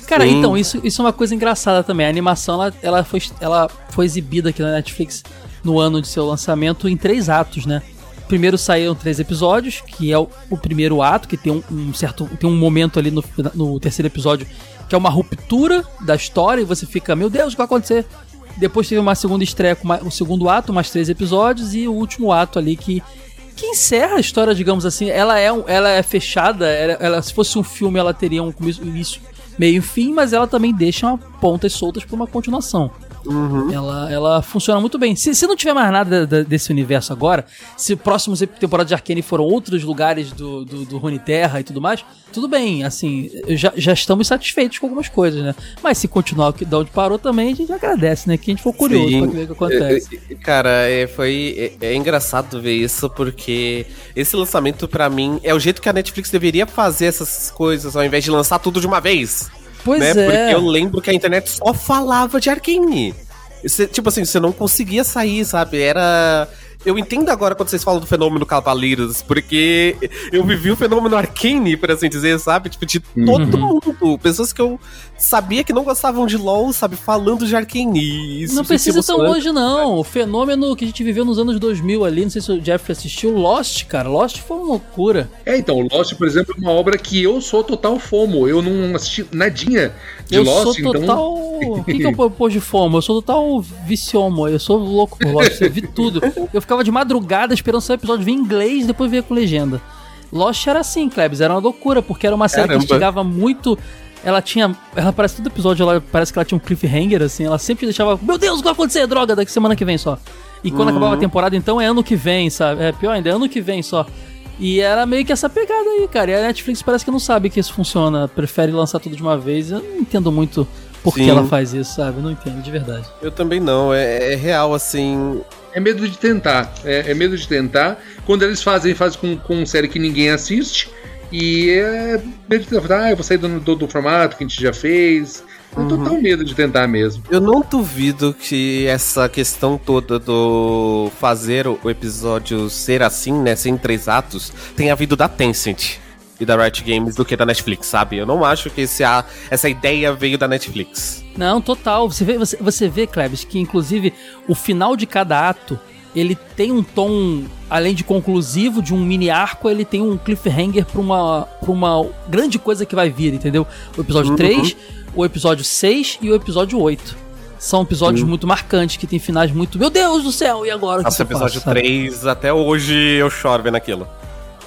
Cara, Sim. então, isso, isso é uma coisa engraçada também. A animação, ela, ela, foi, ela foi exibida aqui na Netflix no ano de seu lançamento em três atos, né? Primeiro saíram três episódios, que é o, o primeiro ato, que tem um, um certo. Tem um momento ali no, no terceiro episódio que é uma ruptura da história e você fica, meu Deus, o que vai acontecer? Depois teve uma segunda estreia com o segundo ato, mais três episódios, e o último ato ali que que encerra a história, digamos assim. Ela é, um- ela é fechada, ela, ela- se fosse um filme, ela teria um começo, início, meio e fim, mas ela também deixa pontas soltas para uma continuação. Ela, ela funciona muito bem. Se, se não tiver mais nada da- desse universo agora, se próximos temporadas de Arcane foram outros lugares do, do, do Runeterra e tudo mais, tudo bem, assim, já, já estamos satisfeitos com algumas coisas, né? Mas se continuar aqui de onde parou também, a gente agradece, né? Que a gente for curioso Sim. pra ver o que acontece. É, é, Cara, é, foi, é, é engraçado ver isso porque esse lançamento pra mim é o jeito que a Netflix deveria fazer essas coisas ao invés de lançar tudo de uma vez. Pois né? é. Porque eu lembro que a internet só falava de Arkane. Você- tipo assim, você não conseguia sair, sabe? Era. Eu entendo agora quando vocês falam do fenômeno Cavaleiros, porque eu vivi o fenômeno Arcane, por assim dizer, sabe? Tipo, de todo mundo. Pessoas que eu sabia que não gostavam de LOL, sabe? Falando de Arcane. Isso Não precisa tão longe, não. O fenômeno que a gente viveu nos anos 2000 ali, não sei se o Jeff assistiu, Lost, cara. Lost foi uma loucura. É, então, Lost, por exemplo, é uma obra que eu sou total fomo. Eu não assisti nadinha de eu Lost, sou total. então. O que, que eu pô- pôs de fomo? Eu sou total viciomo. Eu sou louco por Lost. Eu vi tudo. Eu ficava de madrugada esperando o episódio vir em inglês e depois ver com legenda. Lost era assim, Klebs. Era uma loucura, porque era uma série Caramba. que instigava muito. Ela tinha. Ela parece todo episódio, ela parece que ela tinha um cliffhanger, assim. Ela sempre deixava. Meu Deus, o que vai acontecer? Droga, daqui semana que vem só. E quando Uhum. acabava a temporada, então é ano que vem, sabe? É pior ainda, é ano que vem só. E era meio que essa pegada aí, cara. E a Netflix parece que não sabe que isso funciona. Prefere lançar tudo de uma vez. Eu não entendo muito por que Sim. ela faz isso, sabe? Eu não entendo, de verdade. Eu também não, é, é real, assim. É medo de tentar. É, é medo de tentar. Quando eles fazem, fazem com, com série que ninguém assiste. E é medo de tentar. Ah, eu vou sair do, do, do formato que a gente já fez. É total medo de tentar mesmo. Eu não duvido que essa questão toda do fazer o o episódio ser assim, né, sem três atos, tenha vindo da Tencent e da Riot Games do que da Netflix, sabe? Eu não acho que esse, a- essa ideia veio da Netflix. Não, total. Você vê, você, você vê, Klebs, que inclusive o final de cada ato ele tem um tom, além de conclusivo, de um mini arco, ele tem um cliffhanger pra uma, pra uma grande coisa que vai vir, entendeu? O episódio Uhum. 3, o episódio 6 e o episódio 8. São episódios Sim. muito marcantes, que tem finais muito. Meu Deus do céu, e agora Nossa, que episódio sabe? 3, até hoje eu choro vendo aquilo.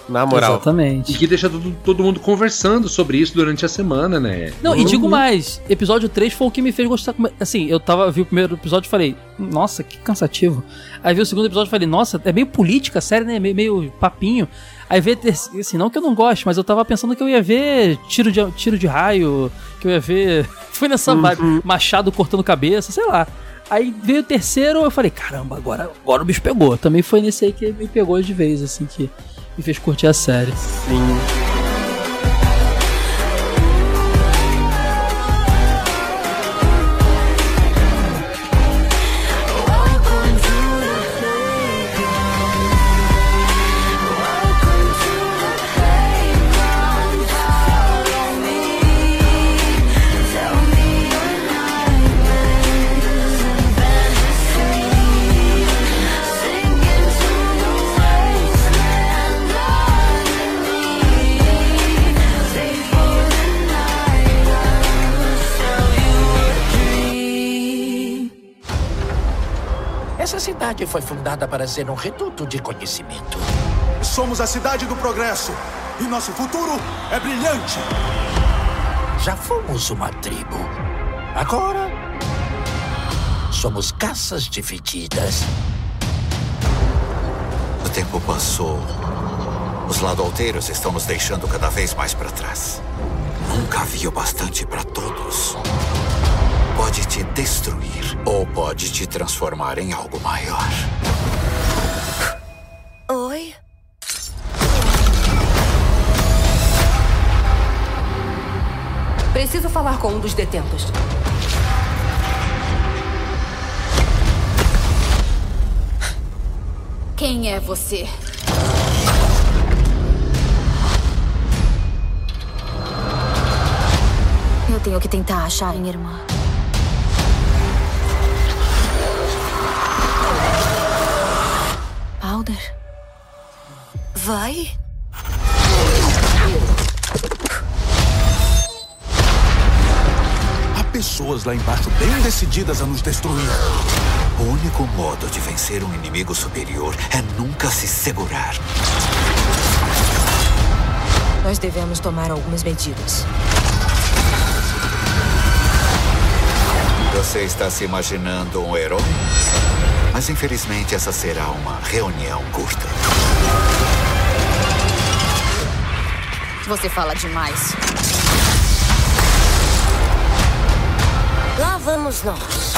Na moral. Exatamente. E que deixa todo, todo mundo conversando sobre isso durante a semana, né? Não, e Uhum. digo mais, episódio 3 foi o que me fez gostar. Assim, eu tava, vi o primeiro episódio e falei, nossa, que cansativo. Aí vi o segundo episódio e falei, nossa, é meio política a série, né? Meio, meio papinho. Aí terceira- assim, não que eu não goste, mas eu tava pensando que eu ia ver tiro de, tiro de raio, que eu ia ver. Foi nessa vibe, machado cortando cabeça, sei lá. Aí veio o terceiro, eu falei, caramba, agora, agora o bicho pegou. Também foi nesse aí que me pegou de vez, assim, que me fez curtir a série. Sim. Cidade foi fundada para ser um reduto de conhecimento. Somos a cidade do progresso e nosso futuro é brilhante. Já fomos uma tribo. Agora somos caças divididas. O tempo passou. Os ladolteiros estão nos deixando cada vez mais para trás. Nunca havia o bastante para todos. Pode te destruir ou pode te transformar em algo maior. Oi? Preciso falar com um dos detentos. Quem é você? Eu tenho que tentar achar minha irmã. Powder? Vai? Há pessoas lá embaixo bem decididas a nos destruir. O único modo de vencer um inimigo superior é nunca se segurar. Nós devemos tomar algumas medidas. Você está se imaginando um herói? Mas infelizmente essa será uma reunião curta. Você fala demais. Lá vamos nós.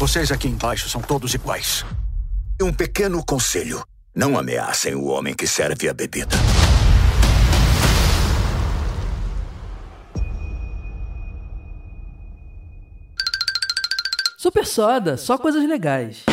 Vocês aqui embaixo são todos iguais. Um pequeno conselho: não ameacem o homem que serve a bebida. Super Soda, só coisas legais.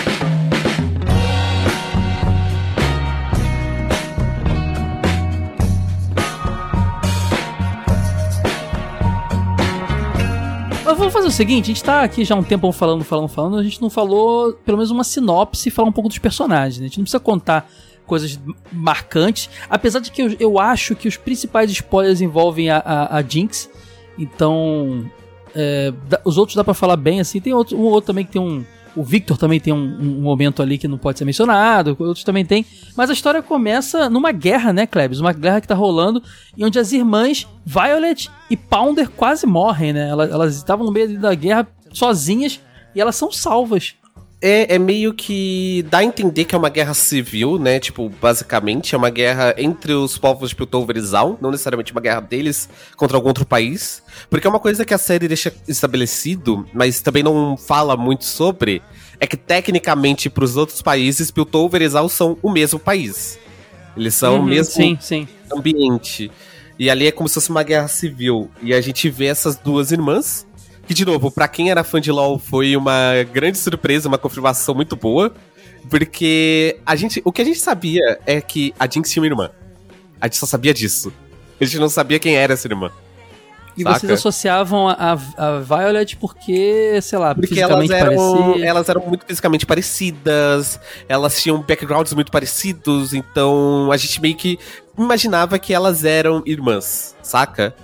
Vamos fazer o seguinte, a gente tá aqui já um tempo falando, falando, falando, a gente não falou pelo menos uma sinopse e falar um pouco dos personagens, né? A gente não precisa contar coisas marcantes, apesar de que eu, eu acho que os principais spoilers envolvem a, a, a Jinx, então é, os outros dá pra falar bem assim, tem outro, um outro também que tem um... O Victor também tem um, um momento ali que não pode ser mencionado, outros também tem. Mas a história começa numa guerra, né, Klebs? Uma guerra que tá rolando e onde as irmãs Violet e Pounder quase morrem, né? Elas, elas estavam no meio da guerra sozinhas e elas são salvas. É, é meio que dá a entender que é uma guerra civil, né? Tipo, basicamente, é uma guerra entre os povos de Piltover e Zaun, não necessariamente uma guerra deles contra algum outro país. Porque é uma coisa que a série deixa estabelecido, mas também não fala muito sobre, é que tecnicamente pros outros países, Piltover e Zaun são o mesmo país. Eles são Uhum, o mesmo Sim, sim. ambiente. E ali é como se fosse uma guerra civil. E a gente vê essas duas irmãs. Que, de novo, pra quem era fã de LoL, foi uma grande surpresa, uma confirmação muito boa. Porque a gente, o que a gente sabia é que a Jinx tinha uma irmã. A gente só sabia disso. A gente não sabia quem era essa irmã. E Saca? vocês associavam a, a, Violet porque, sei lá, Porque elas eram, parecia. elas eram muito fisicamente parecidas, elas tinham backgrounds muito parecidos, então a gente meio que imaginava que elas eram irmãs, saca?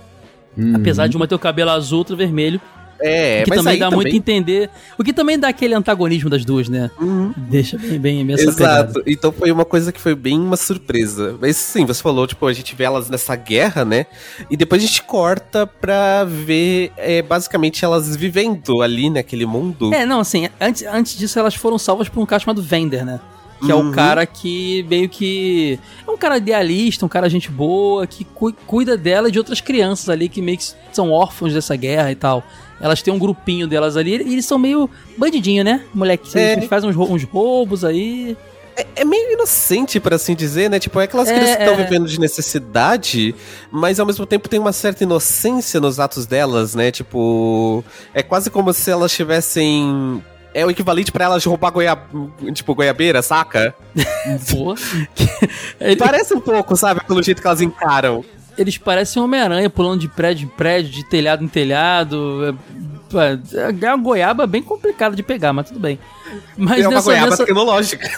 Apesar de uma ter o cabelo azul, outro vermelho. É, que mas também dá também- muito a entender. O que também dá aquele antagonismo das duas, né? Deixa bem, bem, bem essa pegada. Exato. Então foi uma coisa que foi bem uma surpresa. Mas sim, você falou, tipo, a gente vê elas nessa guerra, né? E depois a gente corta pra ver, é, basicamente, elas vivendo ali naquele mundo. É, não, assim, antes, antes disso elas foram salvas por um cara chamado Vender, né? Que é Uhum. o cara que meio que. É um cara idealista, um cara gente boa, que cu- cuida dela e de outras crianças ali que meio que são órfãos dessa guerra e tal. Elas têm um grupinho delas ali e eles são meio bandidinho, né? Moleque, É. eles fazem uns, uns roubos aí. É meio inocente, por assim dizer, né? Tipo, é aquelas É, crianças que estão é. vivendo de necessidade, mas ao mesmo tempo tem uma certa inocência nos atos delas, né? Tipo, é quase como se elas tivessem. É o equivalente pra elas roubar goia... tipo, goiabeira, saca? Parece um pouco, sabe? Pelo jeito que elas encaram. Eles parecem Homem-Aranha pulando de prédio em prédio, de telhado em telhado. É, é uma goiaba bem complicada de pegar, mas tudo bem. Mas é uma nessa- goiaba nessa- tecnológica.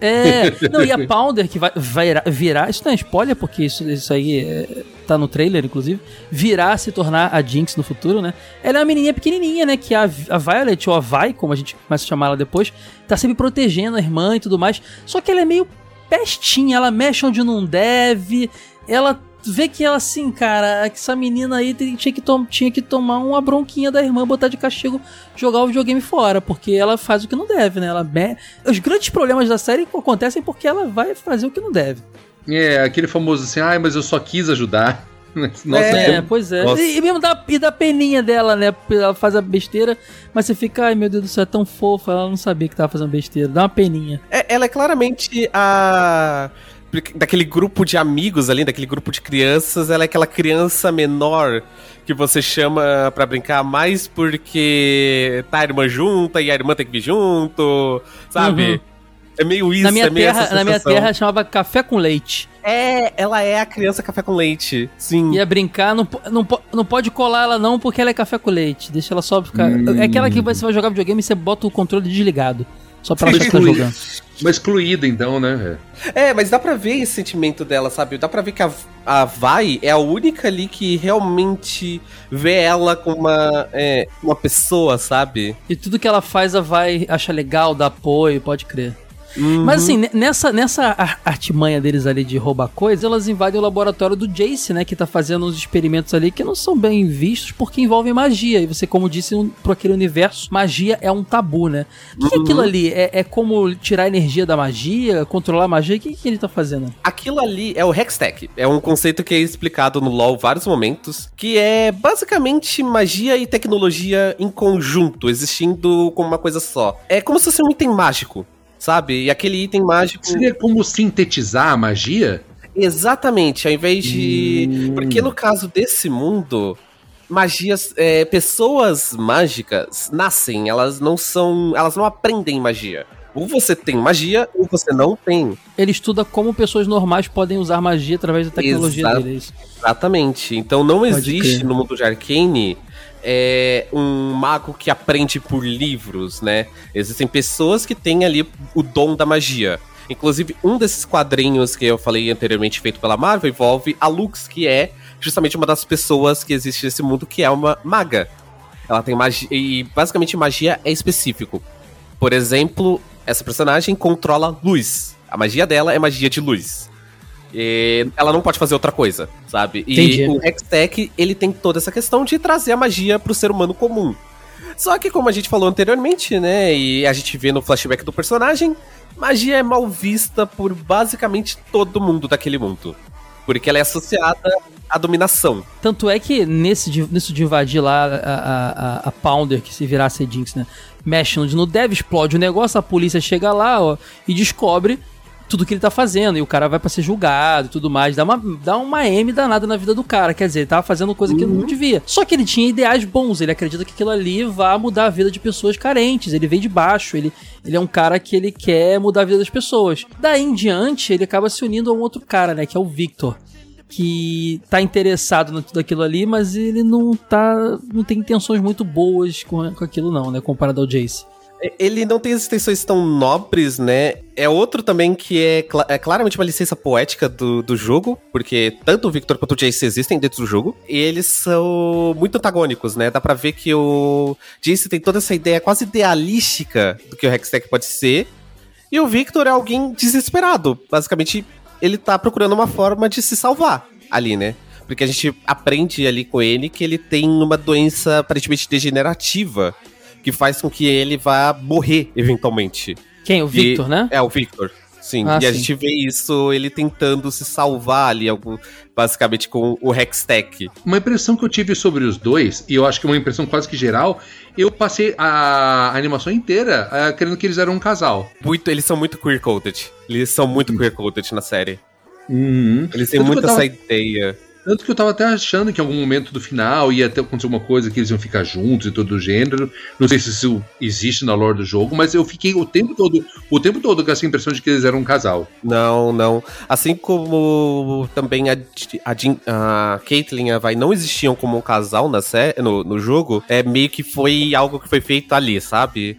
É, não, e a Pounder que vai, vai virar, virar- isso não é spoiler, porque isso, isso aí é, tá no trailer, inclusive, virar se tornar a Jinx no futuro, né? Ela é uma menininha pequenininha, né, que a, a Violet, ou a Vi, como a gente começa a chamar ela depois, tá sempre protegendo a irmã e tudo mais, só que ela é meio pestinha, ela mexe onde não deve, ela tu vê que ela assim, cara, que essa menina aí tinha que, tom- tinha que tomar uma bronquinha da irmã, botar de castigo, jogar o videogame fora, porque ela faz o que não deve, né? Ela Os grandes problemas da série acontecem porque ela vai fazer o que não deve. É, aquele famoso assim, ai, mas eu só quis ajudar. Nossa, é, tem- pois é. Nossa. E, e mesmo da, e da peninha dela, né? Ela faz a besteira, mas você fica, ai meu Deus do céu, é tão fofa, ela não sabia que tava fazendo besteira. Dá uma peninha. É, ela é claramente a. Daquele grupo de amigos ali, daquele grupo de crianças, ela é aquela criança menor que você chama pra brincar mais porque tá a irmã junta e a irmã tem que vir junto, sabe? Uhum. É meio isso, na minha é meio terra, na minha terra chamava café com leite. É, ela é a criança café com leite, sim. Ia brincar, não, não, não pode colar ela não, porque ela é café com leite. Deixa ela só ficar. Hum. É aquela que você vai jogar videogame e você bota o controle desligado. Só pra ela excluída. jogando. Mas excluída, então, né? É, mas dá pra ver esse sentimento dela, sabe? Dá pra ver que a, a Vai é a única ali que realmente vê ela como uma, é, uma pessoa, sabe? E tudo que ela faz, ela vai achar legal, dá apoio, pode crer. Uhum. Mas assim, ne- nessa, nessa ar- artimanha deles ali de roubar coisas, elas invadem o laboratório do Jace, né? Que tá fazendo uns experimentos ali que não são bem vistos porque envolvem magia. E você, como disse, um, pro aquele universo, magia é um tabu, né? O que, que é aquilo ali? É, é como tirar a energia da magia, controlar a magia? O que, que ele tá fazendo? Aquilo ali é o Hextech. É um conceito que é explicado no LoL vários momentos, que é basicamente magia e tecnologia em conjunto, existindo como uma coisa só. É como se fosse um item mágico, sabe? E aquele item mágico... Seria como sintetizar a magia? Exatamente, ao invés de. Hum. Porque no caso desse mundo, magias. é, pessoas mágicas nascem, elas não são. Elas não aprendem magia. Ou você tem magia, ou você não tem. Ele estuda como pessoas normais podem usar magia através da tecnologia Exa- dele. é. Exatamente. Então não Pode existe crer. no mundo de Arcane é, um mago que aprende por livros, né? Existem pessoas que têm ali o dom da magia. Inclusive, um desses quadrinhos que eu falei anteriormente, feito pela Marvel, envolve a Lux, que é justamente uma das pessoas que existe nesse mundo, que é uma maga. Ela tem magia. E basicamente magia é específico. Por exemplo, essa personagem controla luz. A magia dela é magia de luz. E ela não pode fazer outra coisa, sabe? E Entendi. o Hextech, ele tem toda essa questão de trazer a magia pro ser humano comum. Só que, como a gente falou anteriormente, né? E a gente vê no flashback do personagem, magia é mal vista por basicamente todo mundo daquele mundo. Porque ela é associada à dominação. Tanto é que nesse de, nisso de invadir lá a, a, a- Pounder, que se virasse a Jinx, né? Mexe no, no Dev, explode o negócio, a polícia chega lá ó, e descobre tudo que ele tá fazendo. E o cara vai pra ser julgado e tudo mais. Dá uma, dá uma M danada na vida do cara. Quer dizer, ele tava fazendo coisa que ele não devia. Só que ele tinha ideais bons. Ele acredita que aquilo ali vai mudar a vida de pessoas carentes. Ele veio de baixo. Ele, ele é um cara que ele quer mudar a vida das pessoas. Daí em diante, ele acaba se unindo a um outro cara, né? Que é o Victor que tá interessado em tudo aquilo ali, mas ele não tá. não tem intenções muito boas com, com aquilo, não, né? Comparado ao Jace. E- Ele não tem as intenções tão nobres, né? É outro também que é, cla- é claramente uma licença poética do, do jogo, porque tanto o Victor quanto o Jace existem dentro do jogo, e eles são muito antagônicos, né? Dá pra ver que o Jace tem toda essa ideia quase idealística do que o Hextech pode ser, e o Victor é alguém desesperado. Basicamente, ele tá procurando uma forma de se salvar ali, né? Porque a gente aprende ali com ele que ele tem uma doença aparentemente degenerativa que faz com que ele vá morrer eventualmente. Quem? O Victor, E- né? É, o Victor. Sim, Ah, e a sim. gente vê isso, ele tentando se salvar ali, algo, basicamente com o Hextech. Uma impressão que eu tive sobre os dois, e eu acho que é uma impressão quase que geral, eu passei a animação inteira ah, querendo que eles eram um casal. Muito, eles são muito queer-coded. Eles são muito queer-coded na série. Uhum. Eles têm muito tava- essa ideia. Tanto que eu tava até achando que em algum momento do final ia ter acontecer alguma coisa que eles iam ficar juntos e todo o gênero. Não sei se isso existe na lore do jogo, mas eu fiquei o tempo todo, o tempo todo com essa impressão de que eles eram um casal. Não, não. Assim como também a, a, Jean- a Caitlyn e a Vai não existiam como um casal na sé no, no jogo, é meio que foi algo que foi feito ali, sabe?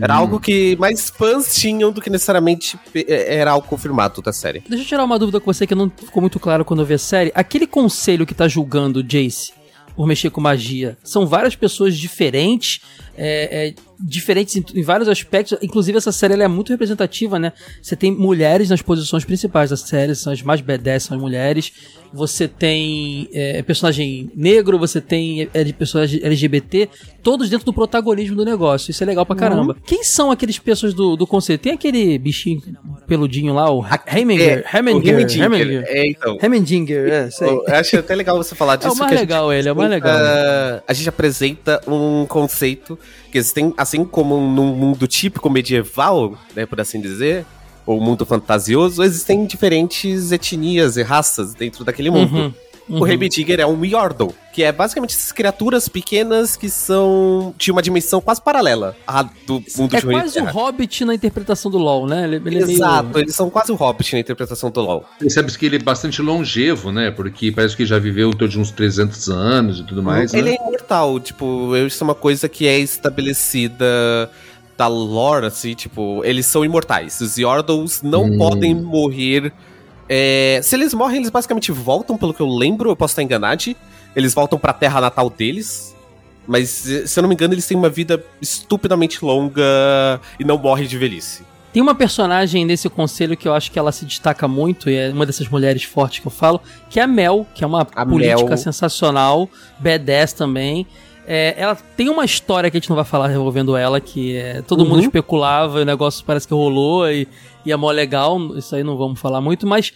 Era Hum. algo que mais fãs tinham do que necessariamente eh, era algo confirmado da série. Deixa eu tirar uma dúvida com você que não ficou muito claro quando eu vi a série. Aquele conselho que tá julgando o Jace por mexer com magia, são várias pessoas diferentes? É, é, diferentes em, em vários aspectos. Inclusive, essa série é muito representativa, né? Você tem mulheres nas posições principais da série, são as mais badass, são as mulheres. Você tem é, personagem negro, você tem é, de personagem LGBT, todos dentro do protagonismo do negócio. Isso é legal pra caramba. Uhum. Quem são aqueles pessoas do, do conselho? Tem aquele bichinho peludinho lá, o Heminger. É, Heminger. Heminger, é, então. Heminger, é, sei. Eu acho até legal você falar disso. É o mais a gente legal ele, é o mais legal. apresenta- A gente apresenta um conceito que existem, assim como num mundo típico medieval, né, por assim dizer, ou mundo fantasioso, existem diferentes etnias e raças dentro daquele mundo. Uhum, uhum. O Heimerdinger é um Yordle, que é basicamente essas criaturas pequenas que são de uma dimensão quase paralela à do mundo É de e quase o. Hobbit na interpretação do LoL, né? Ele, ele é meio- Exato, eles são quase o Hobbit na interpretação do LoL. Percebe que ele é bastante longevo, né? Porque parece que já viveu em torno de uns 300 anos e tudo mais, ele né? é imortal, tipo, isso é uma coisa que é estabelecida da lore, assim, tipo, eles são imortais. Os Yordles não Hum. podem morrer. É, se eles morrem, eles basicamente voltam, pelo que eu lembro, eu posso estar enganado. Eles voltam pra terra natal deles. Mas, se eu não me engano, eles têm uma vida estupidamente longa e não morrem de velhice. Tem uma personagem nesse conselho que eu acho que ela se destaca muito, e é uma dessas mulheres fortes que eu falo, que é a Mel, que é uma política Mel. sensacional, badass também. É, ela tem uma história que a gente não vai falar envolvendo ela, que é, todo Uhum. mundo especulava e o negócio parece que rolou e, e é mó legal, isso aí não vamos falar muito, mas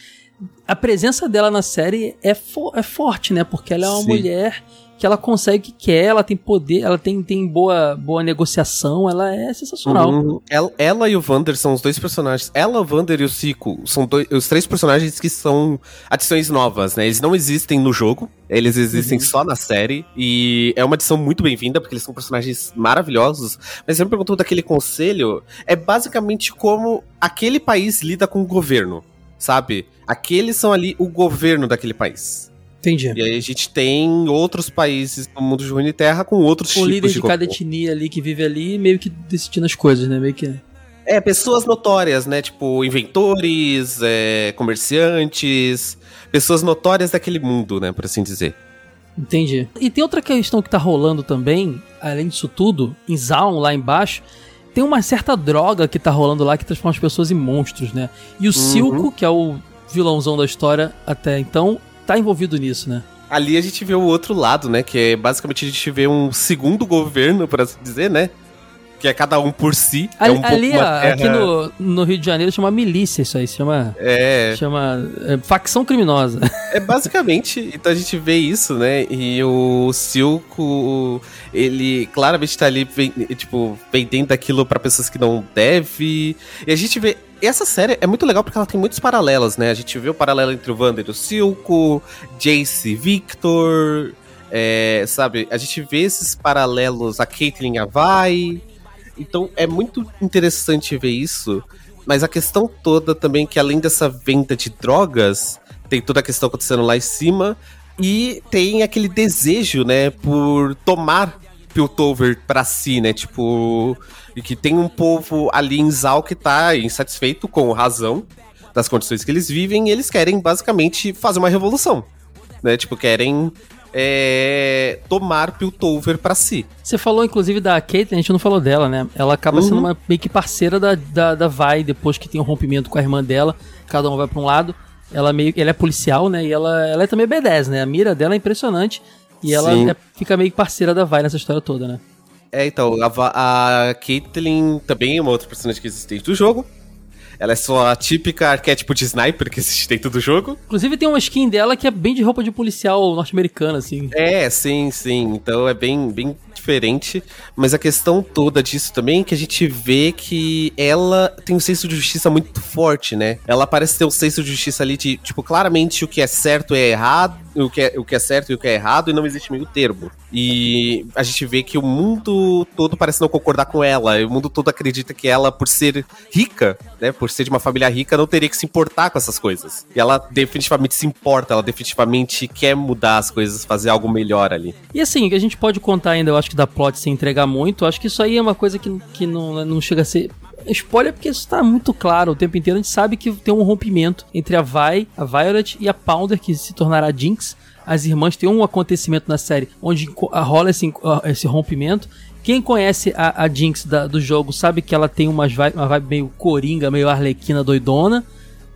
a presença dela na série é, fo- é forte, né? Porque ela é uma Sim. mulher que ela consegue o que quer, ela tem poder, ela tem, tem boa, boa negociação, ela é sensacional. Uhum. Ela, ela e o Vander são os dois personagens. Ela, o Vander e o Cico são dois, os três personagens que são adições novas, né? Eles não existem no jogo, eles existem só na série. E é uma adição muito bem-vinda, porque eles são personagens maravilhosos. Mas você me perguntou daquele conselho, é basicamente como aquele país lida com o governo, sabe? Aqueles são ali o governo daquele país. Entendi. E aí a gente tem outros países no mundo de e Terra com outros o tipos líder de, de cada etnia ali que vive ali, meio que decidindo as coisas, né? Meio que. É, pessoas notórias, né? Tipo, inventores, é, comerciantes, pessoas notórias daquele mundo, né? Por assim dizer. Entendi. E tem outra questão que tá rolando também, além disso tudo, em Zaun, lá embaixo, tem uma certa droga que tá rolando lá que transforma as pessoas em monstros, né? E o Silco, que é o vilãozão da história até então, tá envolvido nisso, né? Ali a gente vê o outro lado, né? Que é basicamente a gente vê um segundo governo, por assim dizer, né? Que é cada um por si. Ali, é um ali, ó, terra- aqui no, no Rio de Janeiro chama milícia isso aí, se chama. É. Chama é, facção criminosa. É basicamente, então a gente vê isso, né? E o Silco, ele claramente tá ali, tipo, vendendo aquilo pra pessoas que não deve. E a gente vê. Essa série é muito legal porque ela tem muitos paralelos, né? A gente vê o paralelo entre o Wander e o Silco, Jace e Victor. é, sabe? A gente vê esses paralelos, a Caitlyn a. Então é muito interessante ver isso. Mas a questão toda também que além dessa venda de drogas, tem toda a questão acontecendo lá em cima. E tem aquele desejo, né, por tomar Piltover pra si, né? Tipo, e que tem um povo ali em Zal que tá insatisfeito com razão das condições que eles vivem e eles querem basicamente fazer uma revolução, né? Tipo, querem é, tomar Piltover pra si. Você falou, inclusive, da Caitlyn, a gente não falou dela, né? Ela acaba sendo Uhum. uma meio que parceira da, da, da Vai, depois que tem um rompimento com a irmã dela, cada um vai pra um lado. Ela meio ela é policial, né? E ela, ela é também B10, né? A mira dela é impressionante. E ela é- fica meio parceira da Vai nessa história toda, né? É, então, a, a Caitlyn também é uma outra personagem que existe dentro do jogo. Ela é só a típica arquétipo de sniper que existe dentro do jogo. Inclusive tem uma skin dela que é bem de roupa de policial norte-americana, assim. É, sim, sim. Então é bem, bem diferente. Mas a questão toda disso também é que a gente vê que ela tem um senso de justiça muito forte, né? Ela parece ter um senso de justiça ali de, tipo, claramente o que é certo é errado, o que é, o que é certo e o que é errado, e não existe meio termo. E a gente vê que o mundo todo parece não concordar com ela. e O mundo todo acredita que ela, por ser rica, né? Por ser de uma família rica, não teria que se importar com essas coisas. E ela definitivamente se importa, ela definitivamente quer mudar as coisas, fazer algo melhor ali. E assim, a gente pode contar ainda, eu acho que da plot sem entregar muito, eu acho que isso aí é uma coisa que, que não, não chega a ser spoiler, porque isso tá muito claro o tempo inteiro. A gente sabe que tem um rompimento entre a Vi, a Violet e a Pounder, que se tornará Jinx. As irmãs têm um acontecimento na série onde rola esse, esse rompimento. Quem conhece a, a Jinx da- do jogo sabe que ela tem umas vibe, uma vibe meio coringa, meio arlequina doidona.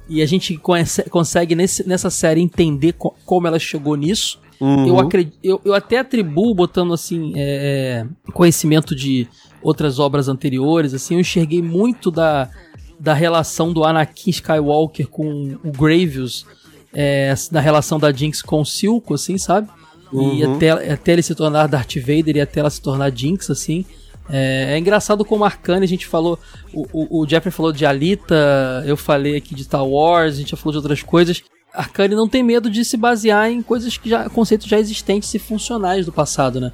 E a gente conhece- consegue nesse- nessa série entender co- como ela chegou nisso. Uhum. Eu, acredito, eu, eu até atribuo, botando assim, é, é, conhecimento de outras obras anteriores, assim, eu enxerguei muito da, da relação do Anakin Skywalker com o Gravius, é, da relação da Jinx com o Silco, assim, sabe? E Uhum. até, até ele se tornar Darth Vader e até ela se tornar Jinx, assim. É, é engraçado como Arcane, a gente falou, o, o, o Jeffrey falou de Alita, eu falei aqui de Star Wars, a gente já falou de outras coisas. Arcane não tem medo de se basear em coisas que já, conceitos já existentes e funcionais do passado, né?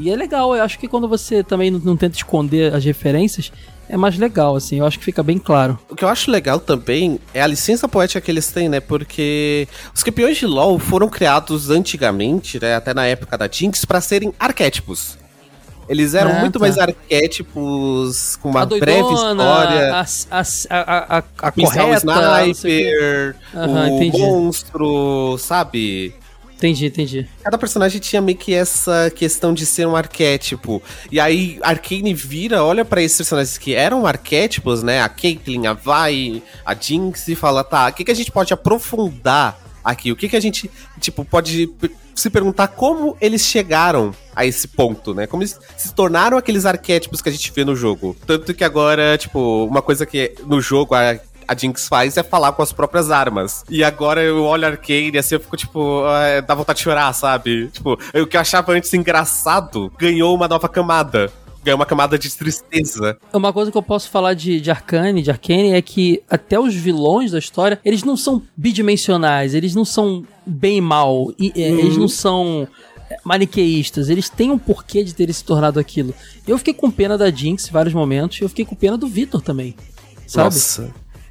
E é legal, eu acho que quando você também não, não tenta esconder as referências, é mais legal, assim, eu acho que fica bem claro. O que eu acho legal também é a licença poética que eles têm, né? Porque os campeões de LoL foram criados antigamente, né? Até na época da Jinx, pra serem arquétipos. Eles eram Ah, muito tá. mais arquétipos, com uma a doidona, breve história. a, a, a, a, correta. Sniper, Aham, o entendi. monstro, sabe? Entendi, entendi. Cada personagem tinha meio que essa questão de ser um arquétipo. E aí Arcane vira, olha pra esses personagens que eram arquétipos, né? A Caitlyn, a Vi, a Jinx e fala, tá, o que, que a gente pode aprofundar aqui? O que, que a gente, tipo, pode se perguntar como eles chegaram a esse ponto, né? Como eles se tornaram aqueles arquétipos que a gente vê no jogo. Tanto que agora, tipo, uma coisa que no jogo a a Jinx faz é falar com as próprias armas. E agora eu olho Arcane e assim eu fico, tipo, ah, dá vontade de chorar, sabe? Tipo, o que eu achava antes engraçado ganhou uma nova camada. Ganhou uma camada de tristeza. Uma coisa que eu posso falar de, de Arcane, de Arcane, é que até os vilões da história, eles não são bidimensionais, eles não são bem e mal, e, Uhum. eles não são maniqueístas, eles têm um porquê de terem se tornado aquilo. Eu fiquei com pena da Jinx em vários momentos, e eu fiquei com pena do Victor também, sabe? Nossa.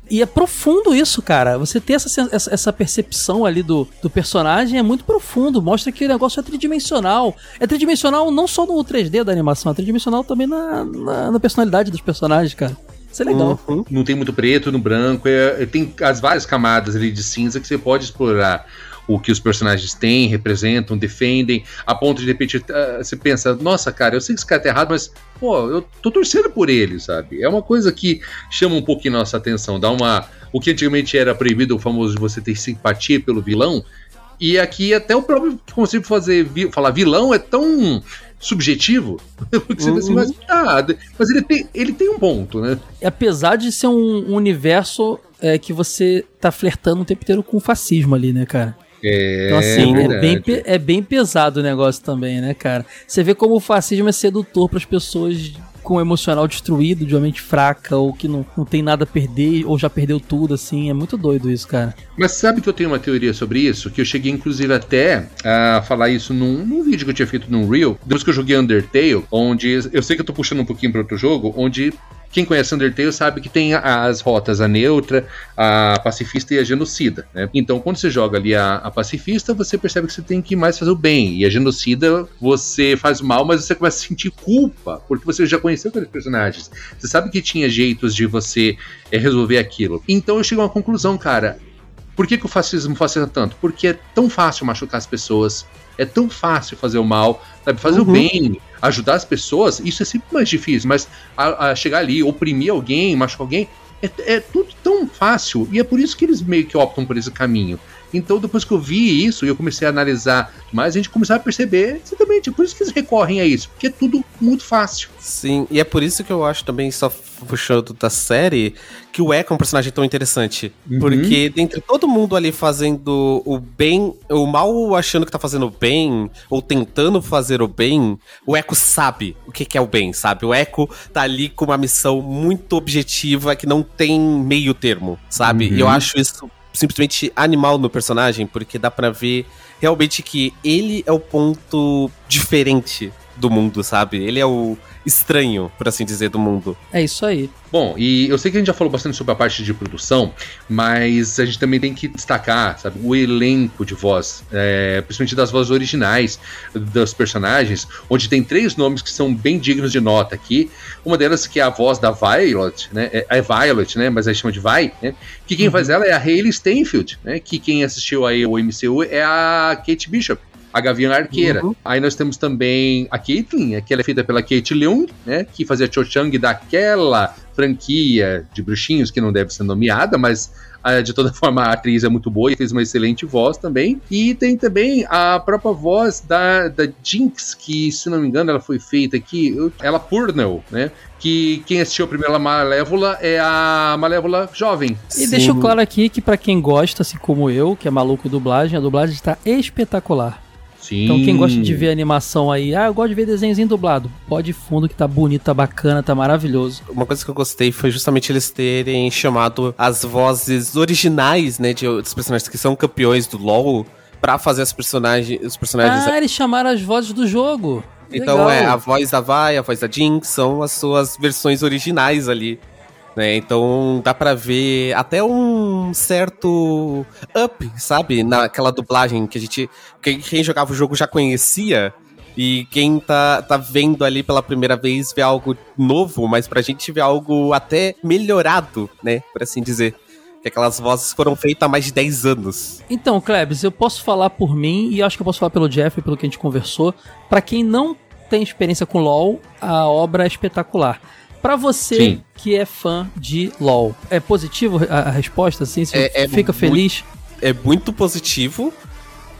E é profundo isso, cara. Você ter essa, essa percepção ali do, do personagem é muito profundo. Mostra que o negócio é tridimensional. É tridimensional não só no 3D da animação, é tridimensional também na, na, na personalidade dos personagens, cara. Isso é legal. Uhum. Não tem muito preto no branco, é- é- tem as várias camadas ali de cinza que você pode explorar o que os personagens têm, representam, defendem, a ponto de repente ah, você pensa, nossa, cara, eu sei que esse cara tá errado, mas pô, eu tô torcendo por ele, sabe? É uma coisa que chama um pouquinho nossa atenção, dá uma. O que antigamente era proibido, o famoso de você ter simpatia pelo vilão, e aqui até o próprio conceito de fazer vi- falar vilão é tão subjetivo, pensa, Uhum. mas, ah, mas ele tem, ele tem um ponto, né? Apesar de ser um, um universo é, que você tá flertando o tempo inteiro com o fascismo ali, né, cara? É, Então, assim, é, bem, é bem pesado o negócio também, né, cara? Você vê como o fascismo é sedutor para as pessoas com o emocional destruído, de uma mente fraca, ou que não, não tem nada a perder, ou já perdeu tudo, assim. É muito doido isso, cara. Mas sabe que eu tenho uma teoria sobre isso? Que eu cheguei, inclusive, até a falar isso num, num vídeo que eu tinha feito num Reel, depois que eu joguei Undertale, onde. Eu sei que eu tô puxando um pouquinho para outro jogo, onde. Quem conhece Undertale sabe que tem as rotas, a neutra, a pacifista e a genocida, né? Então, quando você joga ali a, a pacifista, você percebe que você tem que mais fazer o bem. E a genocida, você faz mal, mas você começa a sentir culpa, porque você já conheceu aqueles personagens. Você sabe que tinha jeitos de você eh, resolver aquilo. Então eu chego a uma conclusão, cara. Por que, que o fascismo fascina tanto? Porque é tão fácil machucar as pessoas, é tão fácil fazer o mal, sabe? Fazer Uhum. o bem, ajudar as pessoas, isso é sempre mais difícil, mas a, a chegar ali, oprimir alguém, machucar alguém, é, é tudo tão fácil, e é por isso que eles meio que optam por esse caminho. Então, depois que eu vi isso e eu comecei a analisar mais, a gente começou a perceber exatamente, é por isso que eles recorrem a isso, porque é tudo muito fácil. Sim, e é por isso que eu acho também, só puxando da série, que o Echo é um personagem tão interessante. Uhum. Porque dentre todo mundo ali fazendo o bem, o mal achando que tá fazendo o bem, ou tentando fazer o bem, o Echo sabe o que, que é o bem, sabe? O Echo tá ali com uma missão muito objetiva que não tem meio termo, sabe? Uhum. E eu acho isso simplesmente animal no personagem, porque dá pra ver realmente que ele é o ponto diferente do mundo, sabe? Ele é o estranho, por assim dizer, do mundo. É isso aí. Bom, e eu sei que a gente já falou bastante sobre a parte de produção, mas a gente também tem que destacar, sabe, o elenco de voz, é, principalmente das vozes originais dos personagens, onde tem três nomes que são bem dignos de nota aqui. Uma delas que é a voz da Violet, né? É, é Violet, né? Mas aí chama de Vi, né? Que quem faz ela é a Hayley Steinfeld, né? Que quem assistiu aí o MCU é a Kate Bishop. A Gavião Arqueira. Uhum. Aí nós temos também a Caitlyn, que ela é feita pela Kate Leung, né? Que fazia Cho Chang daquela franquia de bruxinhos que não deve ser nomeada, mas de toda forma, a atriz é muito boa e fez uma excelente voz também. E tem também a própria voz da, da Jinx, que, se não me engano, ela foi feita aqui, ela Purnell, né? que quem assistiu a primeira Malévola é a Malévola jovem. E Sim. deixo claro aqui que para quem gosta, assim como eu, que é maluco em dublagem, a dublagem está espetacular. Sim. Então quem gosta de ver animação aí, ah, eu gosto de ver desenhozinho dublado. Pode fundo que tá bonito, tá bacana, tá maravilhoso. Uma coisa que eu gostei foi justamente eles terem chamado as vozes originais, né, de outros personagens que são campeões do LoL para fazer as personagens, os personagens. Ah, eles chamaram as vozes do jogo. Então Legal. é a voz da Vai, a voz da Jinx são as suas versões originais ali. Né? Então dá para ver até um certo up, sabe? Naquela dublagem que a gente. Quem, quem jogava o jogo já conhecia. E quem tá, tá vendo ali pela primeira vez vê algo novo, mas pra gente vê algo até melhorado, né? Por assim dizer. Que aquelas vozes foram feitas há mais de 10 anos. Então, Klebs, eu posso falar por mim, e acho que eu posso falar pelo Jeff, pelo que a gente conversou. para quem não tem experiência com LoL, a obra é espetacular. Para você Sim. que é fã de LoL, é positivo a, a resposta? Assim, você é, é fica feliz? É muito positivo.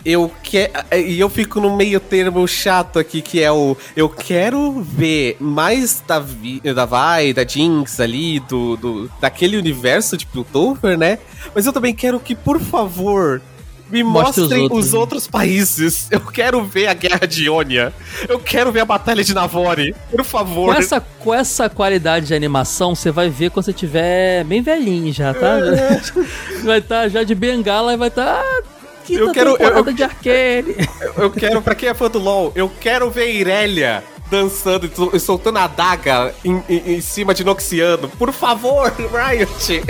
Eu quero. E eu fico no meio termo chato aqui, que é o. Eu quero ver mais da, da Vi, da Jinx ali, do, do, daquele universo de Piltover, né? Mas eu também quero que, por favor, me mostrem os outros. os outros. países. Eu quero ver a guerra de Ionia. Eu quero ver a batalha de Navori. Por favor. Com essa, com essa qualidade de animação, você vai ver quando você tiver bem velhinho já, tá? É. vai estar tá já de bengala e vai estar. Tá eu quero eu, eu, de arcane. Eu, eu quero, pra quem é fã do LoL, eu quero ver Irelia dançando e soltando a daga em, em, em cima de Noxiano. Por favor, Riot!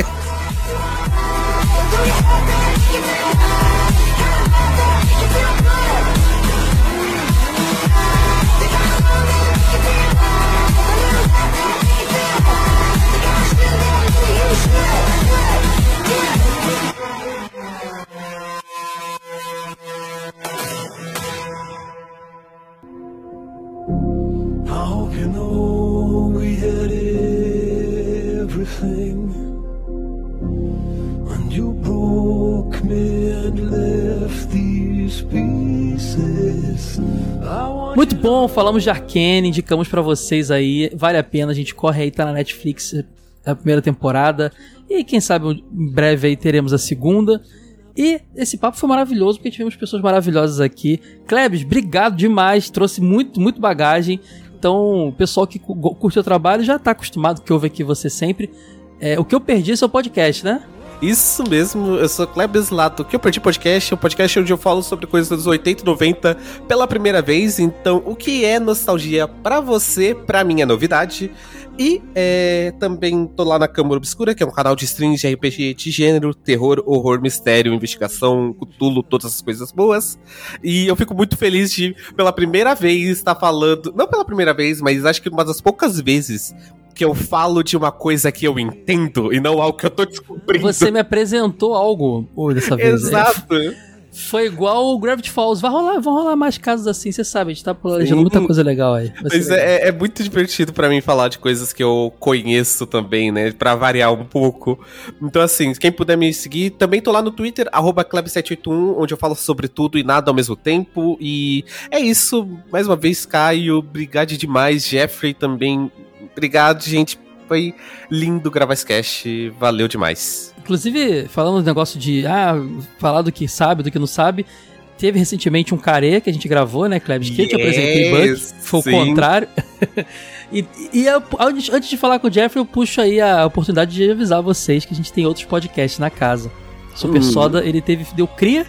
Muito bom, falamos de Arkane, indicamos para vocês aí, vale a pena, a gente corre aí, tá na Netflix a primeira temporada, e quem sabe em breve aí teremos a segunda. E esse papo foi maravilhoso, porque tivemos pessoas maravilhosas aqui. Klebs, obrigado demais, trouxe muito, muito bagagem. Então, o pessoal que curte o trabalho já tá acostumado, que ouve aqui você sempre. É, o que eu perdi é seu podcast, né? Isso mesmo, eu sou Klebs Lato, que eu perdi podcast, é um podcast onde eu falo sobre coisas dos 80 e 90 pela primeira vez, então o que é nostalgia para você, para mim é novidade. E é, também tô lá na Câmara Obscura, que é um canal de streams de RPG de gênero, terror, horror, mistério, investigação, cutulo, todas essas coisas boas. E eu fico muito feliz de, pela primeira vez, estar falando. Não pela primeira vez, mas acho que uma das poucas vezes que eu falo de uma coisa que eu entendo e não algo que eu tô descobrindo. Você me apresentou algo dessa vez. Exato. Foi igual o Gravity Falls. Vai rolar, vão rolar mais casos assim, você sabe, a gente tá planejando muita coisa legal aí. Mas é, é, muito divertido para mim falar de coisas que eu conheço também, né? Pra variar um pouco. Então, assim, quem puder me seguir, também tô lá no Twitter, Kleb781, onde eu falo sobre tudo e nada ao mesmo tempo. E é isso. Mais uma vez, Caio, obrigado demais. Jeffrey também Obrigado, gente. Foi lindo gravar esse cast. Valeu demais. Inclusive, falando do negócio de ah, falar do que sabe, do que não sabe. Teve recentemente um care que a gente gravou, né, Klebs? Que yes, eu te apresentei Buck. Foi sim. o contrário. e, e eu, antes de falar com o Jeffrey, eu puxo aí a oportunidade de avisar vocês que a gente tem outros podcasts na casa. Super hum. Soda, ele teve. Deu cria.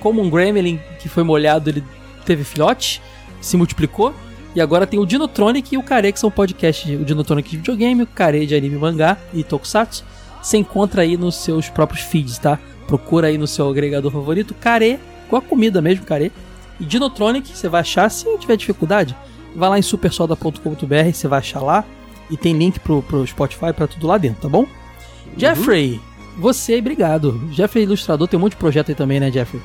Como um Gremlin que foi molhado, ele teve filhote, se multiplicou. E agora tem o Dinotronic e o Kare, que são podcast, o Dinotronic de videogame, o Kare de anime mangá e tokusatsu. Você encontra aí nos seus próprios feeds, tá? Procura aí no seu agregador favorito, Kare, com a comida mesmo, Kare. E Dinotronic, você vai achar, se tiver dificuldade, vai lá em supersoda.com.br, você vai achar lá. E tem link pro, pro Spotify, para tudo lá dentro, tá bom? Uhum. Jeffrey, você, obrigado. Jeffrey é ilustrador, tem um monte de projeto aí também, né, Jeffrey?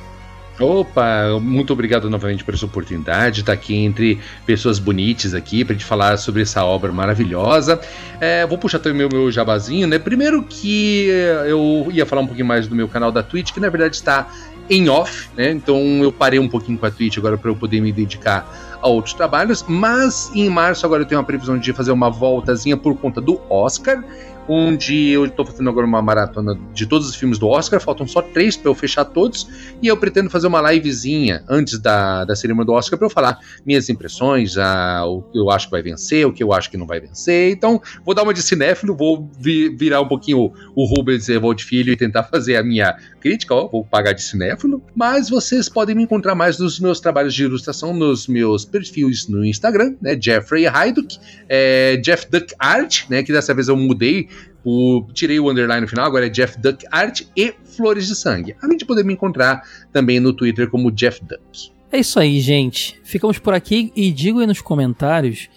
Opa, muito obrigado novamente por essa oportunidade de estar aqui entre pessoas bonitas aqui para gente falar sobre essa obra maravilhosa. É, vou puxar também o meu jabazinho, né? Primeiro que é, eu ia falar um pouquinho mais do meu canal da Twitch, que na verdade está em off, né? Então eu parei um pouquinho com a Twitch agora para eu poder me dedicar a outros trabalhos, mas em março agora eu tenho uma previsão de fazer uma voltazinha por conta do Oscar onde eu estou fazendo agora uma maratona de todos os filmes do Oscar, faltam só três para eu fechar todos, e eu pretendo fazer uma livezinha antes da, da cerimônia do Oscar para eu falar minhas impressões, a, o que eu acho que vai vencer, o que eu acho que não vai vencer. Então, vou dar uma de cinéfilo, vou vi, virar um pouquinho o, o Rubens Evold Filho e tentar fazer a minha crítica, ó, vou pagar de cinéfilo. Mas vocês podem me encontrar mais nos meus trabalhos de ilustração nos meus perfis no Instagram, né? Jeffrey Hyduck, é, Jeff Duck Art, né? Que dessa vez eu mudei o, tirei o underline no final, agora é Jeff Duck Art e Flores de Sangue. Além de poder me encontrar também no Twitter como Jeff Duck. É isso aí, gente. Ficamos por aqui e digo aí nos comentários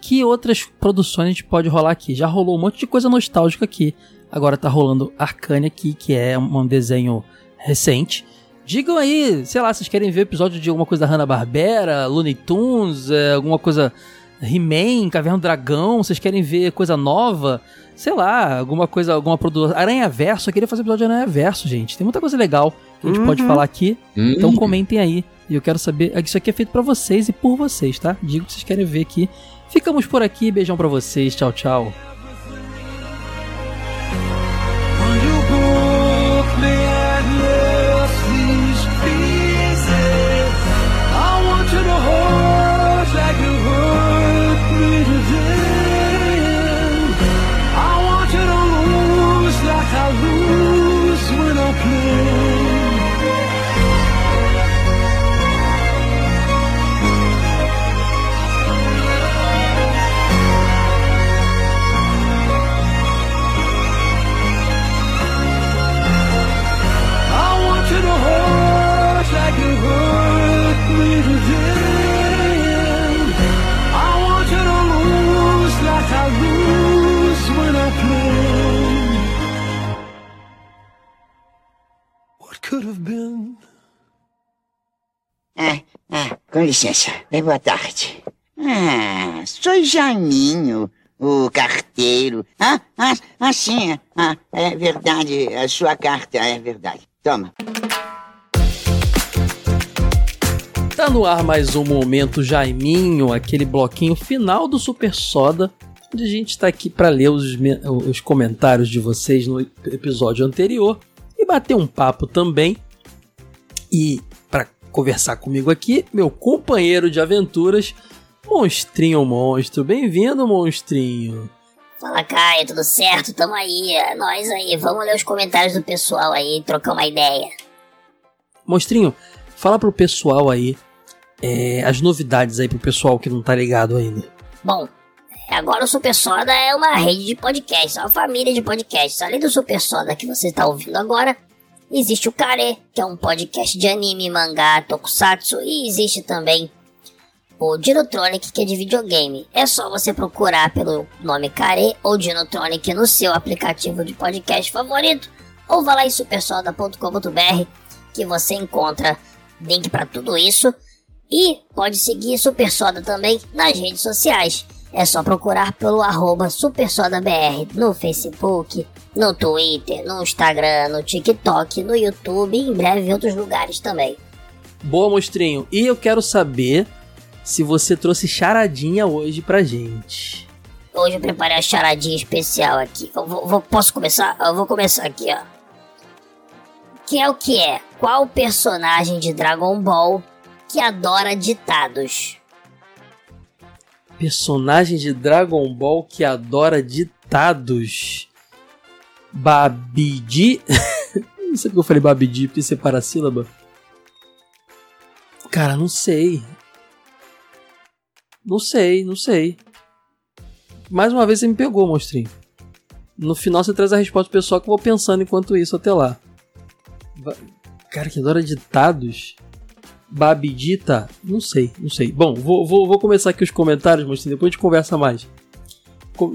que outras produções a gente pode rolar aqui. Já rolou um monte de coisa nostálgica aqui. Agora tá rolando Arcane aqui, que é um desenho recente. Digam aí, sei lá, vocês querem ver episódio de alguma coisa da Hanna-Barbera, Looney Tunes, é, alguma coisa He-Man, Caverna do Dragão, vocês querem ver coisa nova? sei lá, alguma coisa, alguma produção. Aranha Verso, eu queria fazer episódio de Aranha Verso, gente. Tem muita coisa legal que a gente uhum. pode falar aqui. Uhum. Então comentem aí. E eu quero saber. Isso aqui é feito para vocês e por vocês, tá? Digo que vocês querem ver aqui. Ficamos por aqui. Beijão para vocês. Tchau, tchau. Ah, ah, com licença. Boa tarde. Ah, sou Janinho, o carteiro. Ah, ah, ah sim. Ah, é verdade. A sua carta é verdade. Toma. Tá no ar mais um momento Jaiminho, aquele bloquinho final do Super Soda, onde a gente tá aqui para ler os, os comentários de vocês no episódio anterior e bater um papo também. E para conversar comigo aqui, meu companheiro de aventuras, Monstrinho Monstro. Bem-vindo, Monstrinho. Fala, Caio, tudo certo? Tamo aí, é nós aí. Vamos ler os comentários do pessoal aí, trocar uma ideia. Monstrinho, fala pro pessoal aí é, as novidades aí pro pessoal que não tá ligado ainda. Bom, agora o Super Soda é uma rede de podcasts, uma família de podcasts. Além do Super Soda que você está ouvindo agora, existe o Kare, que é um podcast de anime, mangá, tokusatsu, e existe também o Dinotronic, que é de videogame. É só você procurar pelo nome Kare ou Dinotronic no seu aplicativo de podcast favorito, ou vá lá em supersoda.com.br que você encontra link para tudo isso. E pode seguir Super Soda também nas redes sociais. É só procurar pelo arroba SuperSodaBR no Facebook, no Twitter, no Instagram, no TikTok, no YouTube e em breve em outros lugares também. Boa, monstrinho. E eu quero saber se você trouxe charadinha hoje pra gente. Hoje eu preparei a charadinha especial aqui. Vou, vou, posso começar? Eu vou começar aqui, ó. Que é o que é? Qual personagem de Dragon Ball que adora ditados? Personagem de Dragon Ball que adora ditados. Babidi. não sei porque eu falei Babidi, porque separa a sílaba. Cara, não sei. Não sei, não sei. Mais uma vez você me pegou, monstrinho. No final você traz a resposta pessoal que eu vou pensando enquanto isso até lá. Cara, que adora ditados. Babidita? Não sei, não sei. Bom, vou, vou, vou começar aqui os comentários, mas depois a gente conversa mais.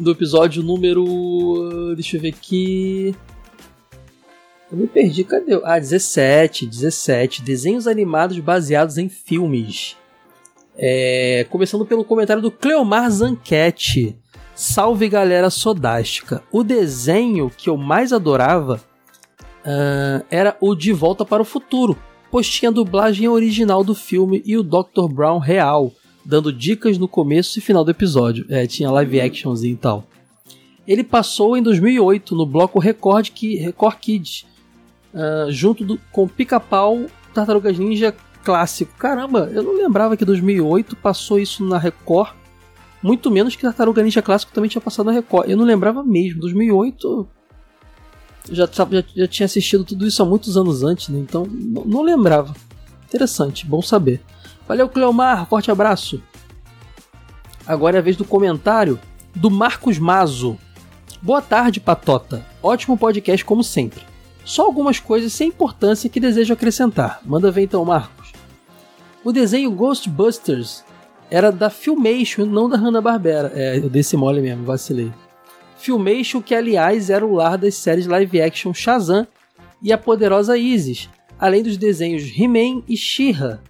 Do episódio número. Deixa eu ver aqui. Eu me perdi, cadê? Ah, 17, 17. Desenhos animados baseados em filmes. É, começando pelo comentário do Cleomar Zanquete. Salve galera sodástica. O desenho que eu mais adorava uh, era o De Volta para o Futuro, pois tinha a dublagem original do filme e o Dr. Brown real, dando dicas no começo e final do episódio. É, tinha live actionzinho e tal. Ele passou em 2008 no bloco Record, Record Kids, uh, junto do, com Pica-Pau, Tartarugas Ninja clássico. Caramba, eu não lembrava que 2008 passou isso na Record. Muito menos que Tartaruga Ninja clássico também tinha passado na Record. Eu não lembrava mesmo. 2008 já, já, já tinha assistido tudo isso há muitos anos antes, né? Então não, lembrava. Interessante, bom saber. Valeu, Cleomar, forte abraço. Agora é a vez do comentário do Marcos Mazo. Boa tarde, Patota. Ótimo podcast como sempre. Só algumas coisas sem importância que desejo acrescentar. Manda ver então, Marcos. O desenho Ghostbusters era da Filmation, não da Hanna-Barbera. É, eu dei esse mole mesmo, vacilei. Filmation, que aliás era o lar das séries live action Shazam e a poderosa Isis, além dos desenhos He-Man e She-Ra.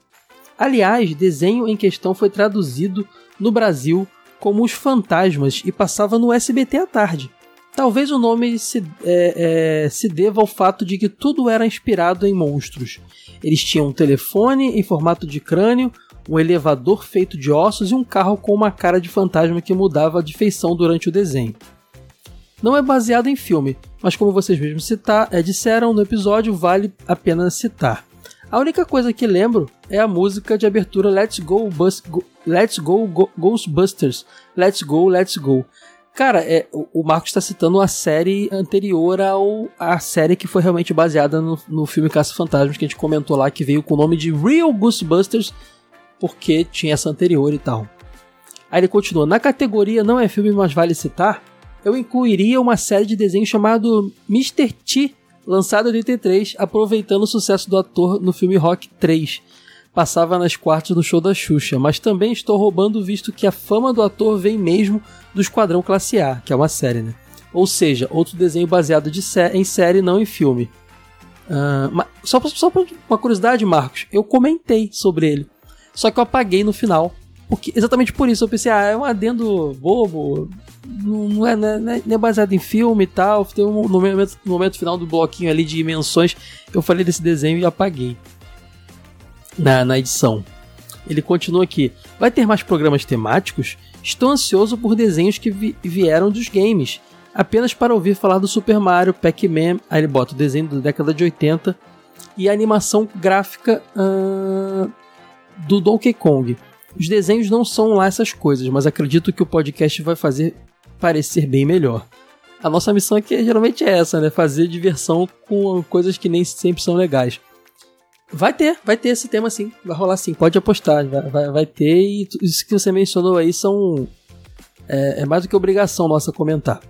Aliás, desenho em questão foi traduzido no Brasil como Os Fantasmas e passava no SBT à tarde. Talvez o nome se, é, é, se deva ao fato de que tudo era inspirado em monstros. Eles tinham um telefone em formato de crânio, um elevador feito de ossos e um carro com uma cara de fantasma que mudava de feição durante o desenho. Não é baseado em filme, mas como vocês mesmos citar, é, disseram no episódio, vale a pena citar. A única coisa que lembro é a música de abertura Let's Go, Bus Go Let's Go, Go Ghostbusters, Let's Go, Let's Go. Cara, é, o Marcos está citando a série anterior ao a série que foi realmente baseada no, no filme Caça Fantasmas que a gente comentou lá, que veio com o nome de Real Ghostbusters, porque tinha essa anterior e tal. Aí ele continua: na categoria não é filme, mas vale citar, eu incluiria uma série de desenhos chamado Mr. T, lançado em 83, aproveitando o sucesso do ator no filme Rock 3. Passava nas quartas no show da Xuxa, mas também estou roubando visto que a fama do ator vem mesmo do Esquadrão Classe A, que é uma série, né? Ou seja, outro desenho baseado de sé em série, não em filme. Uh, só, só por uma curiosidade, Marcos, eu comentei sobre ele. Só que eu apaguei no final. Porque, exatamente por isso, eu pensei, ah, é um adendo bobo, não é, não é, não é baseado em filme e tal. Tem um, no, momento, no momento final do bloquinho ali de menções, eu falei desse desenho e apaguei na, na edição. Ele continua aqui. Vai ter mais programas temáticos? Estou ansioso por desenhos que vi vieram dos games. Apenas para ouvir falar do Super Mario, Pac-Man, aí ele bota o desenho da década de 80 e a animação gráfica uh, do Donkey Kong. Os desenhos não são lá essas coisas, mas acredito que o podcast vai fazer parecer bem melhor. A nossa missão aqui geralmente é essa, né? Fazer diversão com coisas que nem sempre são legais. Vai ter, vai ter esse tema sim, vai rolar sim, pode apostar, vai, vai, vai ter e isso que você mencionou aí são. É, é mais do que obrigação nossa comentar.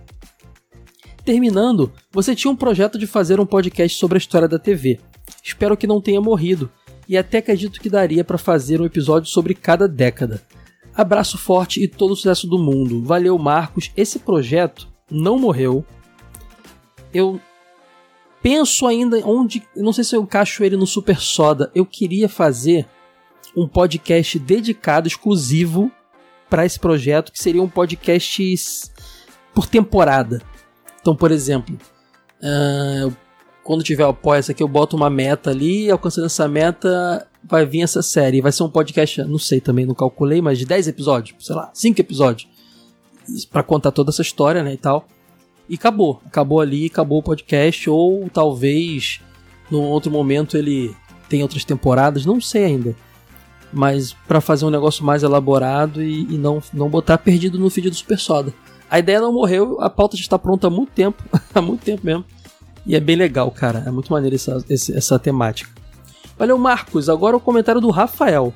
Terminando, você tinha um projeto de fazer um podcast sobre a história da TV. Espero que não tenha morrido, e até acredito que daria para fazer um episódio sobre cada década. Abraço forte e todo o sucesso do mundo. Valeu, Marcos. Esse projeto não morreu. Eu penso ainda onde. Não sei se eu encaixo ele no Super Soda. Eu queria fazer um podcast dedicado, exclusivo para esse projeto, que seria um podcast por temporada. Então, por exemplo, uh, quando tiver o essa aqui, eu boto uma meta ali, alcançando essa meta, vai vir essa série. Vai ser um podcast, não sei também, não calculei, mas de 10 episódios, sei lá, 5 episódios. para contar toda essa história, né, e tal. E acabou. Acabou ali, acabou o podcast. Ou talvez num outro momento ele tenha outras temporadas, não sei ainda. Mas para fazer um negócio mais elaborado e, e, não, não botar perdido no feed do Super Soda. A ideia não morreu, a pauta já está pronta há muito tempo, há muito tempo mesmo. E é bem legal, cara. É muito maneiro essa, essa temática. Valeu, Marcos. Agora o comentário do Rafael.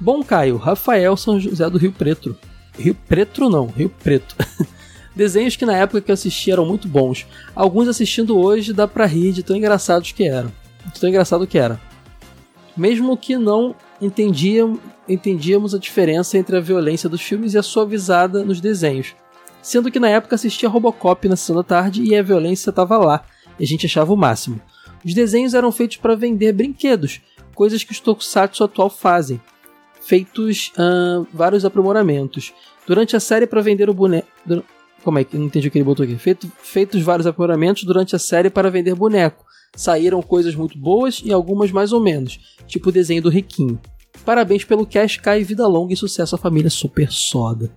Bom, Caio, Rafael São José do Rio Preto. Rio Preto não, Rio Preto. Desenhos que na época que eu assisti eram muito bons. Alguns assistindo hoje dá pra rir de tão engraçados que eram. De tão engraçado que era. Mesmo que não entendíamos, a diferença entre a violência dos filmes e a suavizada nos desenhos. Sendo que na época assistia Robocop na sessão da tarde e a violência estava lá, a gente achava o máximo. Os desenhos eram feitos para vender brinquedos, coisas que os tokusatsu atual fazem. Feitos vários aprimoramentos. Durante a série para vender o boneco. Como é que não entendi o que ele botou aqui? Feito, feitos vários aprimoramentos durante a série para vender boneco. Saíram coisas muito boas e algumas mais ou menos, tipo o desenho do Riquinho. Parabéns pelo cash, Kai, vida longa e sucesso à família Super Soda.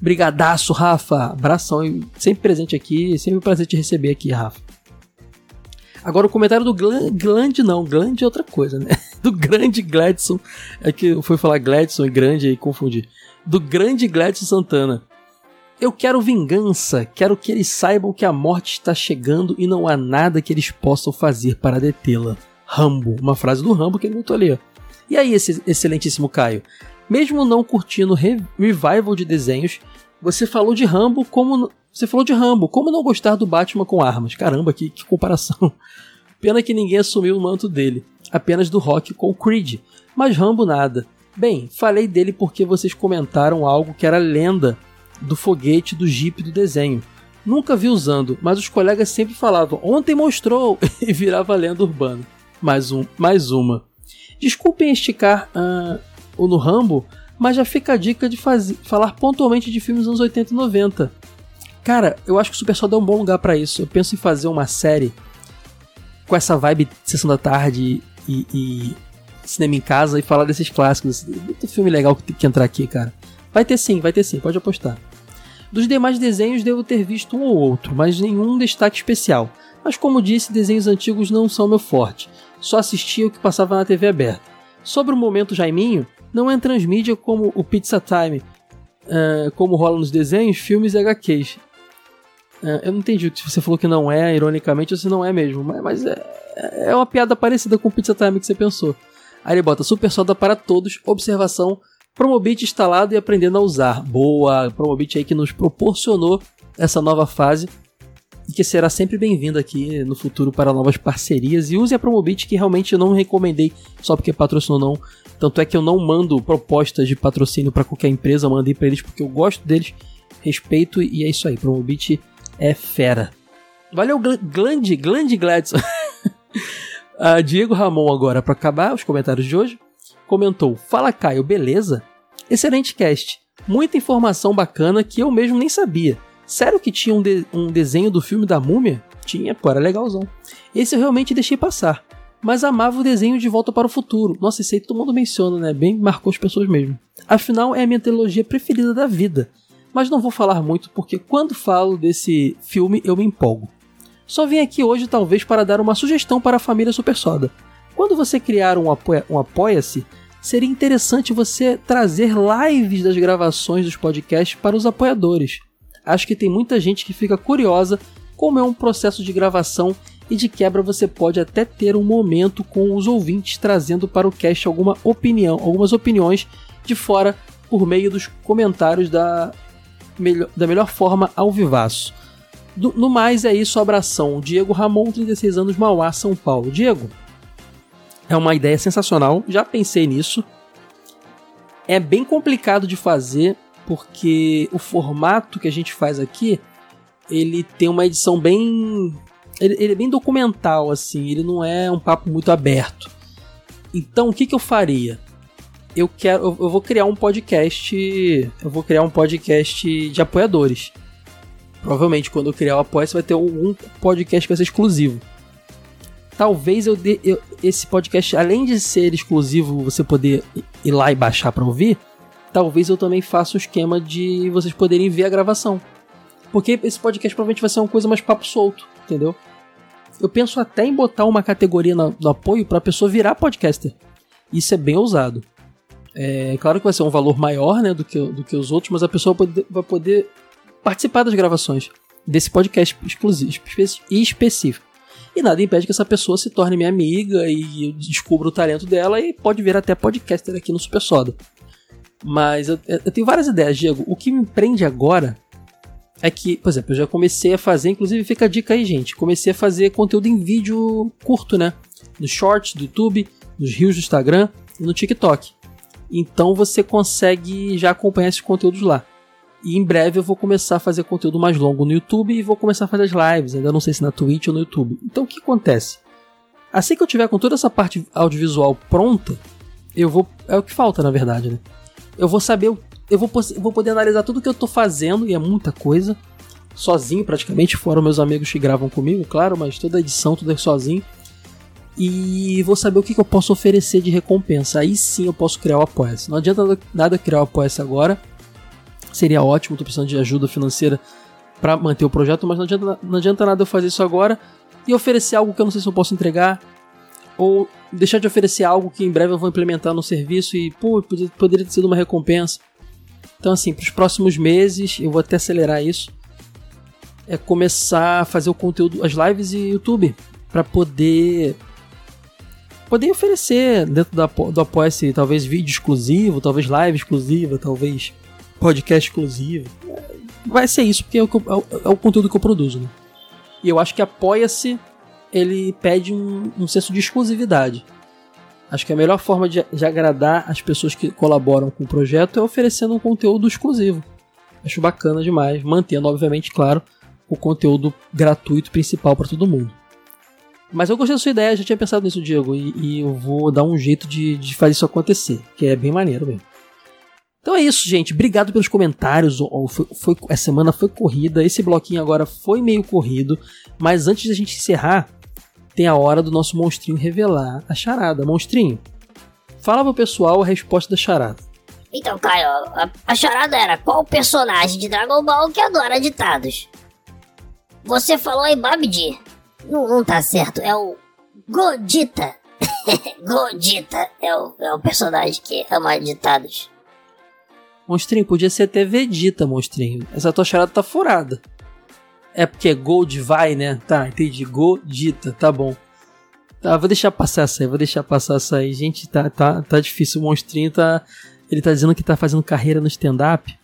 Brigadaço, Rafa. Abração sempre presente aqui. Sempre um prazer te receber aqui, Rafa. Agora o comentário do Gland, não, Gland é outra coisa, né? Do grande Gladson. É que eu fui falar Gladson e grande e confundi. Do grande Gladson Santana. Eu quero vingança, quero que eles saibam que a morte está chegando e não há nada que eles possam fazer para detê-la. Rambo, uma frase do Rambo que ele botou ali, ó. E aí, esse excelentíssimo Caio? Mesmo não curtindo re revival de desenhos, você falou de Rambo como. Você falou de Rambo, como não gostar do Batman com armas? Caramba, que, que comparação. Pena que ninguém assumiu o manto dele, apenas do Rock com Creed, mas Rambo nada. Bem, falei dele porque vocês comentaram algo que era lenda do foguete do Jeep do desenho. Nunca vi usando, mas os colegas sempre falavam: "Ontem mostrou" e virava lenda urbana. Mais um, mais uma. Desculpem esticar uh, o no Rambo, mas já fica a dica de fazer, falar pontualmente de filmes dos anos 80 e 90. Cara, eu acho que o Super Soda é um bom lugar para isso. Eu penso em fazer uma série com essa vibe de sessão da tarde e, e cinema em casa e falar desses clássicos. Muito filme legal que tem que entrar aqui, cara. Vai ter sim, vai ter sim, pode apostar. Dos demais desenhos devo ter visto um ou outro, mas nenhum destaque especial. Mas como disse, desenhos antigos não são meu forte. Só assistia o que passava na TV aberta. Sobre o momento Jaiminho, não é transmídia como o Pizza Time, uh, como rola nos desenhos, filmes e HQs. Uh, eu não entendi se você falou que não é, ironicamente, ou se não é mesmo, mas, mas é, é uma piada parecida com o Pizza Time que você pensou. Aí ele bota Super Soda para todos, observação, Promobit instalado e aprendendo a usar. Boa, Promobit aí que nos proporcionou essa nova fase e que será sempre bem-vindo aqui no futuro para novas parcerias. E use a Promobit que realmente eu não recomendei só porque patrocinou não. Tanto é que eu não mando propostas de patrocínio para qualquer empresa, eu mandei para eles porque eu gosto deles, respeito e é isso aí. Promobit é fera. Valeu, Glande, Glande Gladson. uh, Diego Ramon agora para acabar os comentários de hoje comentou: "Fala Caio, beleza? Excelente cast. Muita informação bacana que eu mesmo nem sabia. Sério que tinha um, de um desenho do filme da múmia? Tinha, pô, era legalzão. Esse eu realmente deixei passar. Mas amava o desenho de Volta para o Futuro. Nossa, esse aí todo mundo menciona, né? Bem marcou as pessoas mesmo. Afinal, é a minha trilogia preferida da vida. Mas não vou falar muito porque quando falo desse filme eu me empolgo. Só vim aqui hoje talvez para dar uma sugestão para a família Super Soda. Quando você criar um, apoia um Apoia-se, seria interessante você trazer lives das gravações dos podcasts para os apoiadores acho que tem muita gente que fica curiosa como é um processo de gravação e de quebra você pode até ter um momento com os ouvintes trazendo para o cast alguma opinião, algumas opiniões de fora por meio dos comentários da melhor, da melhor forma ao vivaço. Do, no mais é isso, abração. Diego Ramon, 36 anos, Mauá, São Paulo. Diego, é uma ideia sensacional, já pensei nisso. É bem complicado de fazer, porque o formato que a gente faz aqui, ele tem uma edição bem ele, ele, é bem documental assim, ele não é um papo muito aberto. Então, o que que eu faria? Eu quero eu, eu vou criar um podcast, eu vou criar um podcast de apoiadores. Provavelmente quando eu criar o apoio, vai ter um podcast que vai ser exclusivo. Talvez eu dê eu, esse podcast, além de ser exclusivo, você poder ir lá e baixar para ouvir, talvez eu também faça o esquema de vocês poderem ver a gravação. Porque esse podcast provavelmente vai ser uma coisa mais papo solto, entendeu? Eu penso até em botar uma categoria no, no apoio para a pessoa virar podcaster. Isso é bem ousado. É claro que vai ser um valor maior né, do, que, do que os outros, mas a pessoa vai poder participar das gravações desse podcast exclusivo e específico. E nada impede que essa pessoa se torne minha amiga e eu descubra o talento dela e pode vir até podcaster aqui no Super Soda. Mas eu, eu tenho várias ideias, Diego. O que me prende agora é que, por exemplo, eu já comecei a fazer, inclusive fica a dica aí, gente. Comecei a fazer conteúdo em vídeo curto, né? Nos shorts do YouTube, nos rios do Instagram e no TikTok. Então você consegue já acompanhar esses conteúdos lá. E em breve eu vou começar a fazer conteúdo mais longo no YouTube e vou começar a fazer as lives. Ainda não sei se na Twitch ou no YouTube. Então o que acontece? Assim que eu tiver com toda essa parte audiovisual pronta, eu vou. É o que falta, na verdade, né? Eu vou saber. Eu vou, vou poder analisar tudo que eu tô fazendo, e é muita coisa. Sozinho, praticamente, fora meus amigos que gravam comigo, claro, mas toda edição, tudo é sozinho. E vou saber o que, que eu posso oferecer de recompensa. Aí sim eu posso criar o Apoia-se. Não adianta nada criar o Apoia-se agora. Seria ótimo, tô precisando de ajuda financeira para manter o projeto, mas não adianta, não adianta nada eu fazer isso agora e oferecer algo que eu não sei se eu posso entregar, ou deixar de oferecer algo que em breve eu vou implementar no serviço e, pô, poderia ter sido uma recompensa. Então, assim, para os próximos meses, eu vou até acelerar isso. É começar a fazer o conteúdo, as lives e YouTube, para poder poder oferecer dentro da, do Apoia-se talvez vídeo exclusivo, talvez live exclusiva, talvez podcast exclusivo. Vai ser isso, porque é o, é o, é o conteúdo que eu produzo, né? E eu acho que Apoia-se ele pede um, um senso de exclusividade. Acho que a melhor forma de, de, agradar as pessoas que colaboram com o projeto é oferecendo um conteúdo exclusivo. Acho bacana demais, mantendo, obviamente, claro, o conteúdo gratuito principal para todo mundo. Mas eu gostei da sua ideia, já tinha pensado nisso, Diego, e, e eu vou dar um jeito de, de, fazer isso acontecer, que é bem maneiro mesmo. Então é isso, gente. Obrigado pelos comentários. Foi, foi, essa semana foi corrida. Esse bloquinho agora foi meio corrido. Mas antes da gente encerrar, tem a hora do nosso monstrinho revelar a charada. Monstrinho, fala pro pessoal a resposta da charada. Então, Caio, a, a charada era qual personagem de Dragon Ball que adora ditados? Você falou em Babidi. Não, não tá certo, é o Godita. Godita é o, é o personagem que ama ditados. Monstrinho, podia ser até Vegeta, monstrinho. Essa tua charada tá furada. É porque é Gold vai, né? Tá, entendi. Godita, tá bom. Tá, vou deixar passar essa aí, vou deixar passar essa aí. Gente, tá, tá, tá difícil. O monstrinho tá. Ele tá dizendo que tá fazendo carreira no stand-up.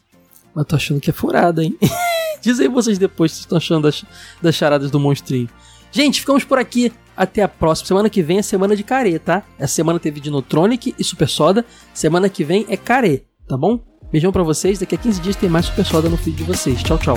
Mas tô achando que é furada, hein? Diz aí vocês depois se estão achando das, das charadas do monstrinho. Gente, ficamos por aqui. Até a próxima. Semana que vem é semana de carê, tá? Essa semana teve Dinotronic e Super Soda. Semana que vem é carê, tá bom? Beijão para vocês. Daqui a 15 dias tem mais Super Soda no feed de vocês. Tchau, tchau.